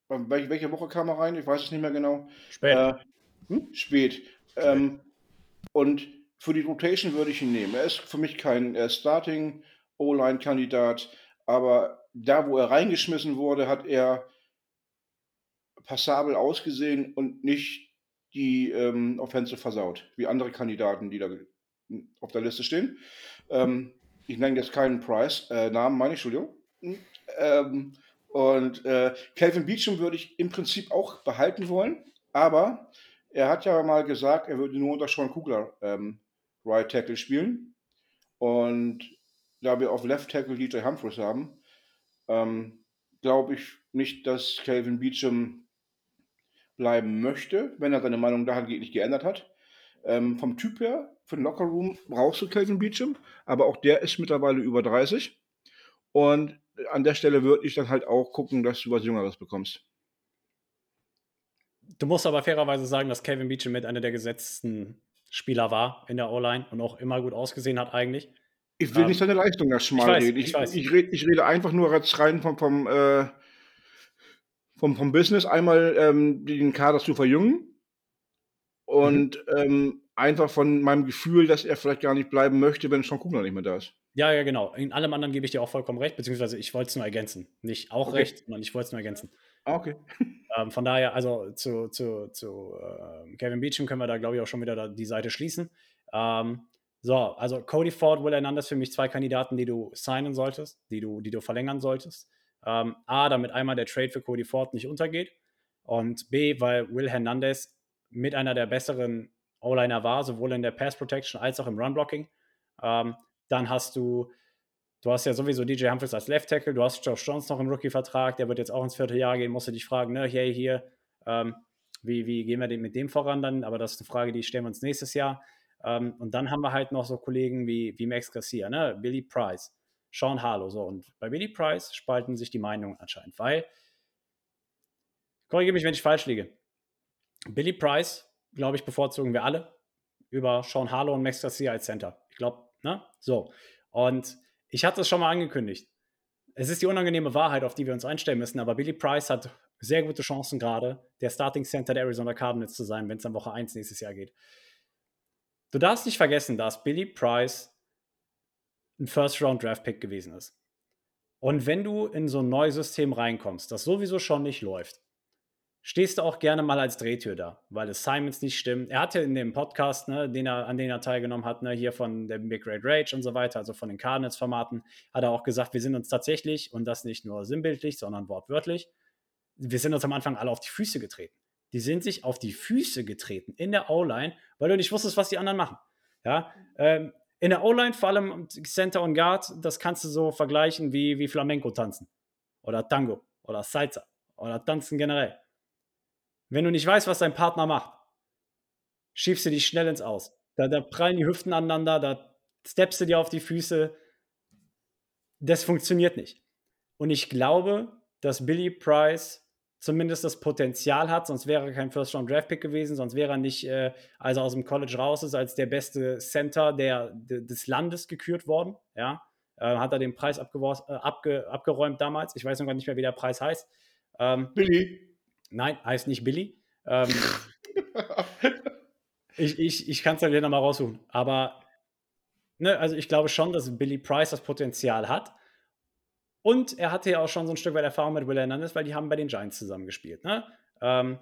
Welche, welche Woche kam er rein? Ich weiß es nicht mehr genau. Spät. Äh, hm? Spät. Ähm, und für die Rotation würde ich ihn nehmen. Er ist für mich kein äh, Starting O-Line-Kandidat, aber da, wo er reingeschmissen wurde, hat er passabel ausgesehen und nicht die ähm, Offensive versaut, wie andere Kandidaten, die da auf der Liste stehen. Ähm, ich nenne jetzt keinen Price, äh, Namen meine Entschuldigung. Ähm, und äh, Calvin Beecham würde ich im Prinzip auch behalten wollen, aber er hat ja mal gesagt, er würde nur unter Sean Kugler ähm, Right Tackle spielen. Und da wir auf Left Tackle DJ Humphries haben, ähm, glaube ich nicht, dass Calvin Beecham bleiben möchte, wenn er seine Meinung dahingehend nicht geändert hat. Ähm, vom Typ her, für den Lockerroom brauchst du Calvin Beecham, aber auch der ist mittlerweile über 30. Und an der Stelle würde ich dann halt auch gucken, dass du was Jüngeres bekommst. Du musst aber fairerweise sagen, dass Calvin Beecham mit einer der gesetzten Spieler war in der O-Line und auch immer gut ausgesehen hat eigentlich. Ich will ähm, nicht seine Leistung da schmal reden. Ich, ich, ich, rede, ich, rede einfach nur rein vom, vom, äh, vom, vom Business. Einmal ähm, den Kader zu verjüngen und mhm. ähm, einfach von meinem Gefühl, dass er vielleicht gar nicht bleiben möchte, wenn Sean Kugler nicht mehr da ist. Ja, ja, genau. In allem anderen gebe ich dir auch vollkommen recht, beziehungsweise ich wollte es nur ergänzen. Nicht auch okay. recht, sondern ich wollte es nur ergänzen. Ah, okay. Ähm, von daher, also zu, zu, zu äh, Kevin Beecham können wir da, glaube ich, auch schon wieder die Seite schließen. Ähm, so, also Cody Ford, Will Hernandez für mich zwei Kandidaten, die du signen solltest, die du, die du verlängern solltest. Ähm, A, damit einmal der Trade für Cody Ford nicht untergeht. Und B, weil Will Hernandez mit einer der besseren O-Liner war, sowohl in der Pass Protection als auch im Run Blocking. Ähm, dann hast du Du hast ja sowieso DJ Humphries als Left Tackle, du hast Josh Jones noch im Rookie-Vertrag, der wird jetzt auch ins vierte Jahr gehen, musst du dich fragen, ne, hey, hier, ähm, wie, wie gehen wir denn mit dem voran dann? Aber das ist eine Frage, die stellen wir uns nächstes Jahr. Ähm, und dann haben wir halt noch so Kollegen wie, wie Max Garcia, ne, Billy Price, Sean Harlow, so. Und bei Billy Price spalten sich die Meinungen anscheinend, weil, korrigiere mich, wenn ich falsch liege, Billy Price, glaube ich, bevorzugen wir alle über Sean Harlow und Max Garcia als Center. Ich glaube, ne? So. Und ich hatte es schon mal angekündigt. Es ist die unangenehme Wahrheit, auf die wir uns einstellen müssen, aber Billy Price hat sehr gute Chancen gerade, der Starting Center der Arizona Cardinals zu sein, wenn es an Woche 1 nächstes Jahr geht. Du darfst nicht vergessen, dass Billy Price ein First-Round-Draft-Pick gewesen ist. Und wenn du in so ein neues System reinkommst, das sowieso schon nicht läuft, stehst du auch gerne mal als Drehtür da, weil Assignments nicht stimmen. Er hatte in dem Podcast, ne, den er, an dem er teilgenommen hat, ne, hier von der Big Red Rage und so weiter, also von den Cardinals-Formaten, hat er auch gesagt, wir sind uns tatsächlich, und das nicht nur sinnbildlich, sondern wortwörtlich, wir sind uns am Anfang alle auf die Füße getreten. Die sind sich auf die Füße getreten in der O-Line, weil du nicht wusstest, was die anderen machen. Ja, ähm, in der O-Line, vor allem Center und Guard, das kannst du so vergleichen wie, wie Flamenco tanzen. Oder Tango. Oder Salsa. Oder tanzen generell. Wenn du nicht weißt, was dein Partner macht, schiebst du dich schnell ins Aus. Da, da prallen die Hüften aneinander, da steppst du dir auf die Füße. Das funktioniert nicht. Und ich glaube, dass Billy Price zumindest das Potenzial hat, sonst wäre er kein First-Round-Draft-Pick gewesen, sonst wäre er nicht, äh, als er aus dem College raus ist, als der beste Center der, de, des Landes gekürt worden. Ja? Äh, hat er den Preis abge abge abgeräumt damals. Ich weiß noch gar nicht mehr, wie der Preis heißt. Ähm, Billy. Nein, heißt nicht Billy. Ähm, ich ich, ich kann es ja nochmal raussuchen. Aber, ne, also ich glaube schon, dass Billy Price das Potenzial hat. Und er hatte ja auch schon so ein Stück weit Erfahrung mit Will Hernandez, weil die haben bei den Giants zusammengespielt. Ne? Ähm,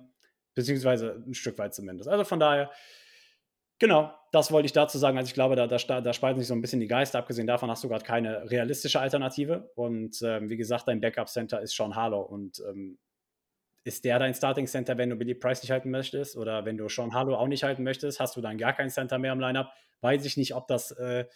beziehungsweise ein Stück weit zumindest. Also von daher, genau, das wollte ich dazu sagen. Also ich glaube, da, da, da spalten sich so ein bisschen die Geister. Abgesehen davon hast du gerade keine realistische Alternative. Und ähm, wie gesagt, dein Backup-Center ist Sean Harlow. Und ähm, ist der dein Starting Center, wenn du Billy Price nicht halten möchtest? Oder wenn du Sean Harlow auch nicht halten möchtest, hast du dann gar kein Center mehr im Lineup? Weiß ich nicht, ob das äh,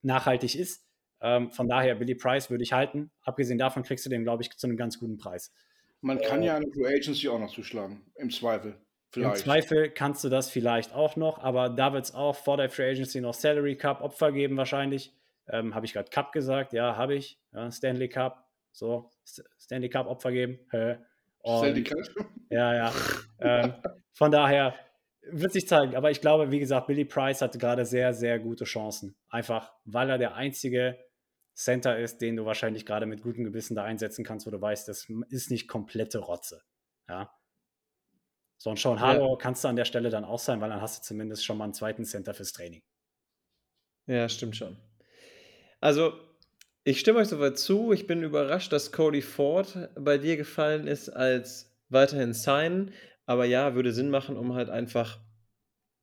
nachhaltig ist. Ähm, von daher, Billy Price würde ich halten. Abgesehen davon kriegst du den, glaube ich, zu einem ganz guten Preis. Man kann äh, ja eine Free Agency auch noch zuschlagen, im Zweifel. Vielleicht. Im Zweifel kannst du das vielleicht auch noch, aber da wird es auch vor der Free Agency noch Salary Cup Opfer geben, wahrscheinlich. Ähm, habe ich gerade Cup gesagt? Ja, habe ich. Ja, Stanley Cup. So, Stanley Cup Opfer geben. Und, ja, ja. ähm, von daher wird sich zeigen. Aber ich glaube, wie gesagt, Billy Price hat gerade sehr, sehr gute Chancen. Einfach, weil er der einzige Center ist, den du wahrscheinlich gerade mit gutem Gewissen da einsetzen kannst, wo du weißt, das ist nicht komplette Rotze. Ja. So, und Sean Harlow ja. kannst du an der Stelle dann auch sein, weil dann hast du zumindest schon mal einen zweiten Center fürs Training. Ja, stimmt schon. Also, ich stimme euch soweit zu. Ich bin überrascht, dass Cody Ford bei dir gefallen ist als weiterhin Sign. Aber ja, würde Sinn machen, um halt einfach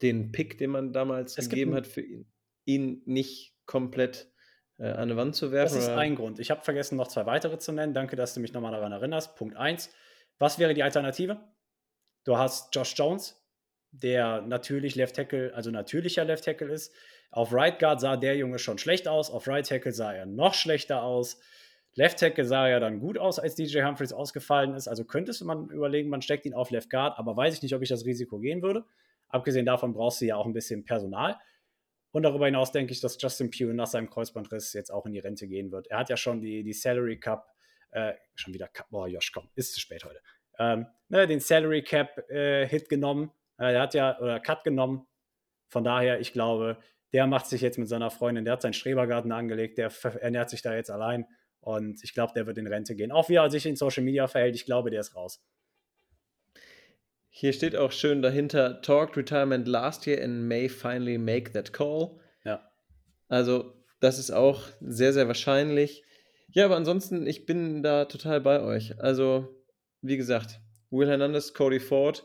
den Pick, den man damals es gegeben hat, für ihn, ihn nicht komplett äh, an eine Wand zu werfen. Das ist ein Grund. Ich habe vergessen, noch zwei weitere zu nennen. Danke, dass du mich nochmal daran erinnerst. Punkt 1. Was wäre die Alternative? Du hast Josh Jones, der natürlich Left Tackle, also natürlicher Left Tackle ist. Auf Right Guard sah der Junge schon schlecht aus, auf Right Tackle sah er noch schlechter aus. Left Tackle sah ja dann gut aus, als DJ Humphreys ausgefallen ist. Also könntest man überlegen, man steckt ihn auf Left Guard, aber weiß ich nicht, ob ich das Risiko gehen würde. Abgesehen davon brauchst du ja auch ein bisschen Personal. Und darüber hinaus denke ich, dass Justin Pugh nach seinem Kreuzbandriss jetzt auch in die Rente gehen wird. Er hat ja schon die, die Salary Cup, äh, schon wieder Cup, boah, Josh, komm, ist zu spät heute ähm, ne, den Salary Cap äh, Hit genommen. Äh, er hat ja, oder Cut genommen. Von daher, ich glaube, der macht sich jetzt mit seiner Freundin, der hat seinen Strebergarten angelegt, der ernährt sich da jetzt allein. Und ich glaube, der wird in Rente gehen. Auch wie er sich in Social Media verhält, ich glaube, der ist raus. Hier steht auch schön dahinter: Talked retirement last year and may finally make that call. Ja. Also, das ist auch sehr, sehr wahrscheinlich. Ja, aber ansonsten, ich bin da total bei euch. Also, wie gesagt, Will Hernandez, Cody Ford,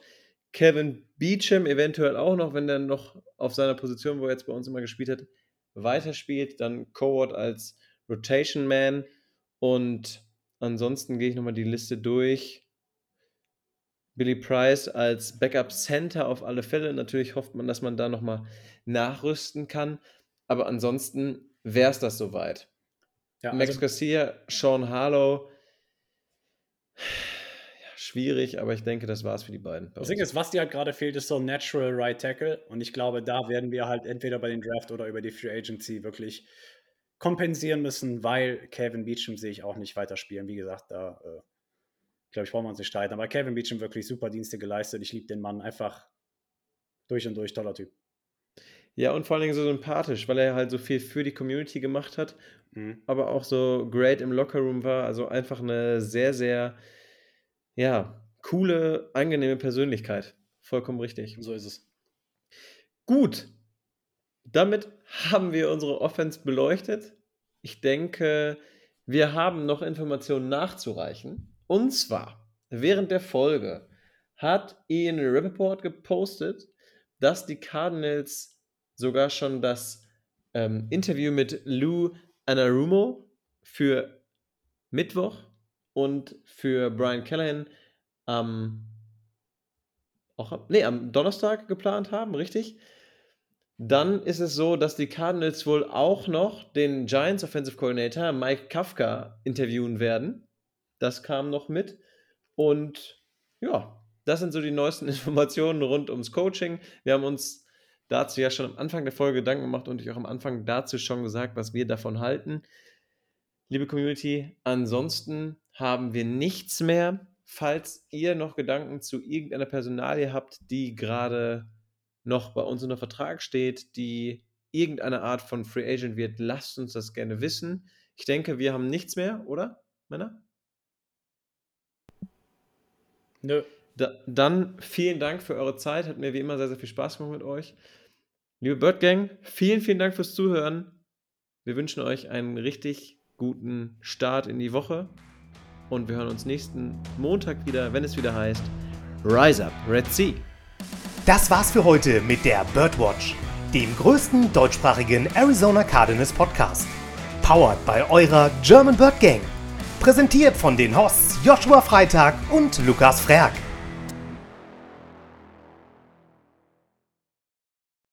Kevin Beecham eventuell auch noch, wenn der noch auf seiner Position, wo er jetzt bei uns immer gespielt hat, weiterspielt. Dann Coward als Rotation Man. Und ansonsten gehe ich nochmal die Liste durch. Billy Price als Backup Center auf alle Fälle. Natürlich hofft man, dass man da nochmal nachrüsten kann. Aber ansonsten wäre es das soweit. Ja, Max also Garcia, Sean Harlow schwierig, aber ich denke, das war es für die beiden. Das Ding ist, was dir halt gerade fehlt, ist so ein Natural Right Tackle. Und ich glaube, da werden wir halt entweder bei den Draft oder über die Free Agency wirklich kompensieren müssen, weil Kevin Beecham sehe ich auch nicht weiterspielen. Wie gesagt, da äh, glaube ich, brauchen wir uns nicht streiten. Aber Kevin Beecham wirklich super Dienste geleistet. Ich liebe den Mann einfach durch und durch, toller Typ. Ja, und vor allen Dingen so sympathisch, weil er halt so viel für die Community gemacht hat, mhm. aber auch so great im Lockerroom war. Also einfach eine sehr, sehr ja, coole, angenehme Persönlichkeit. Vollkommen richtig. So ist es. Gut. Damit haben wir unsere Offense beleuchtet. Ich denke, wir haben noch Informationen nachzureichen. Und zwar, während der Folge hat Ian Rappaport gepostet, dass die Cardinals sogar schon das ähm, Interview mit Lou Anarumo für Mittwoch und für Brian Callahan am, auch, nee, am Donnerstag geplant haben, richtig? Dann ist es so, dass die Cardinals wohl auch noch den Giants Offensive Coordinator Mike Kafka interviewen werden. Das kam noch mit. Und ja, das sind so die neuesten Informationen rund ums Coaching. Wir haben uns dazu ja schon am Anfang der Folge Gedanken gemacht und ich auch am Anfang dazu schon gesagt, was wir davon halten. Liebe Community, ansonsten haben wir nichts mehr. Falls ihr noch Gedanken zu irgendeiner Personalie habt, die gerade noch bei uns unter Vertrag steht, die irgendeine Art von Free Agent wird, lasst uns das gerne wissen. Ich denke, wir haben nichts mehr, oder, Männer? Nö. Da, dann vielen Dank für eure Zeit. Hat mir wie immer sehr, sehr viel Spaß gemacht mit euch. Liebe Bird Gang, vielen, vielen Dank fürs Zuhören. Wir wünschen euch einen richtig guten Start in die Woche und wir hören uns nächsten Montag wieder, wenn es wieder heißt Rise Up Red Sea. Das war's für heute mit der Birdwatch, dem größten deutschsprachigen Arizona Cardinals Podcast. Powered bei eurer German Bird Gang. Präsentiert von den Hosts Joshua Freitag und Lukas Frerk.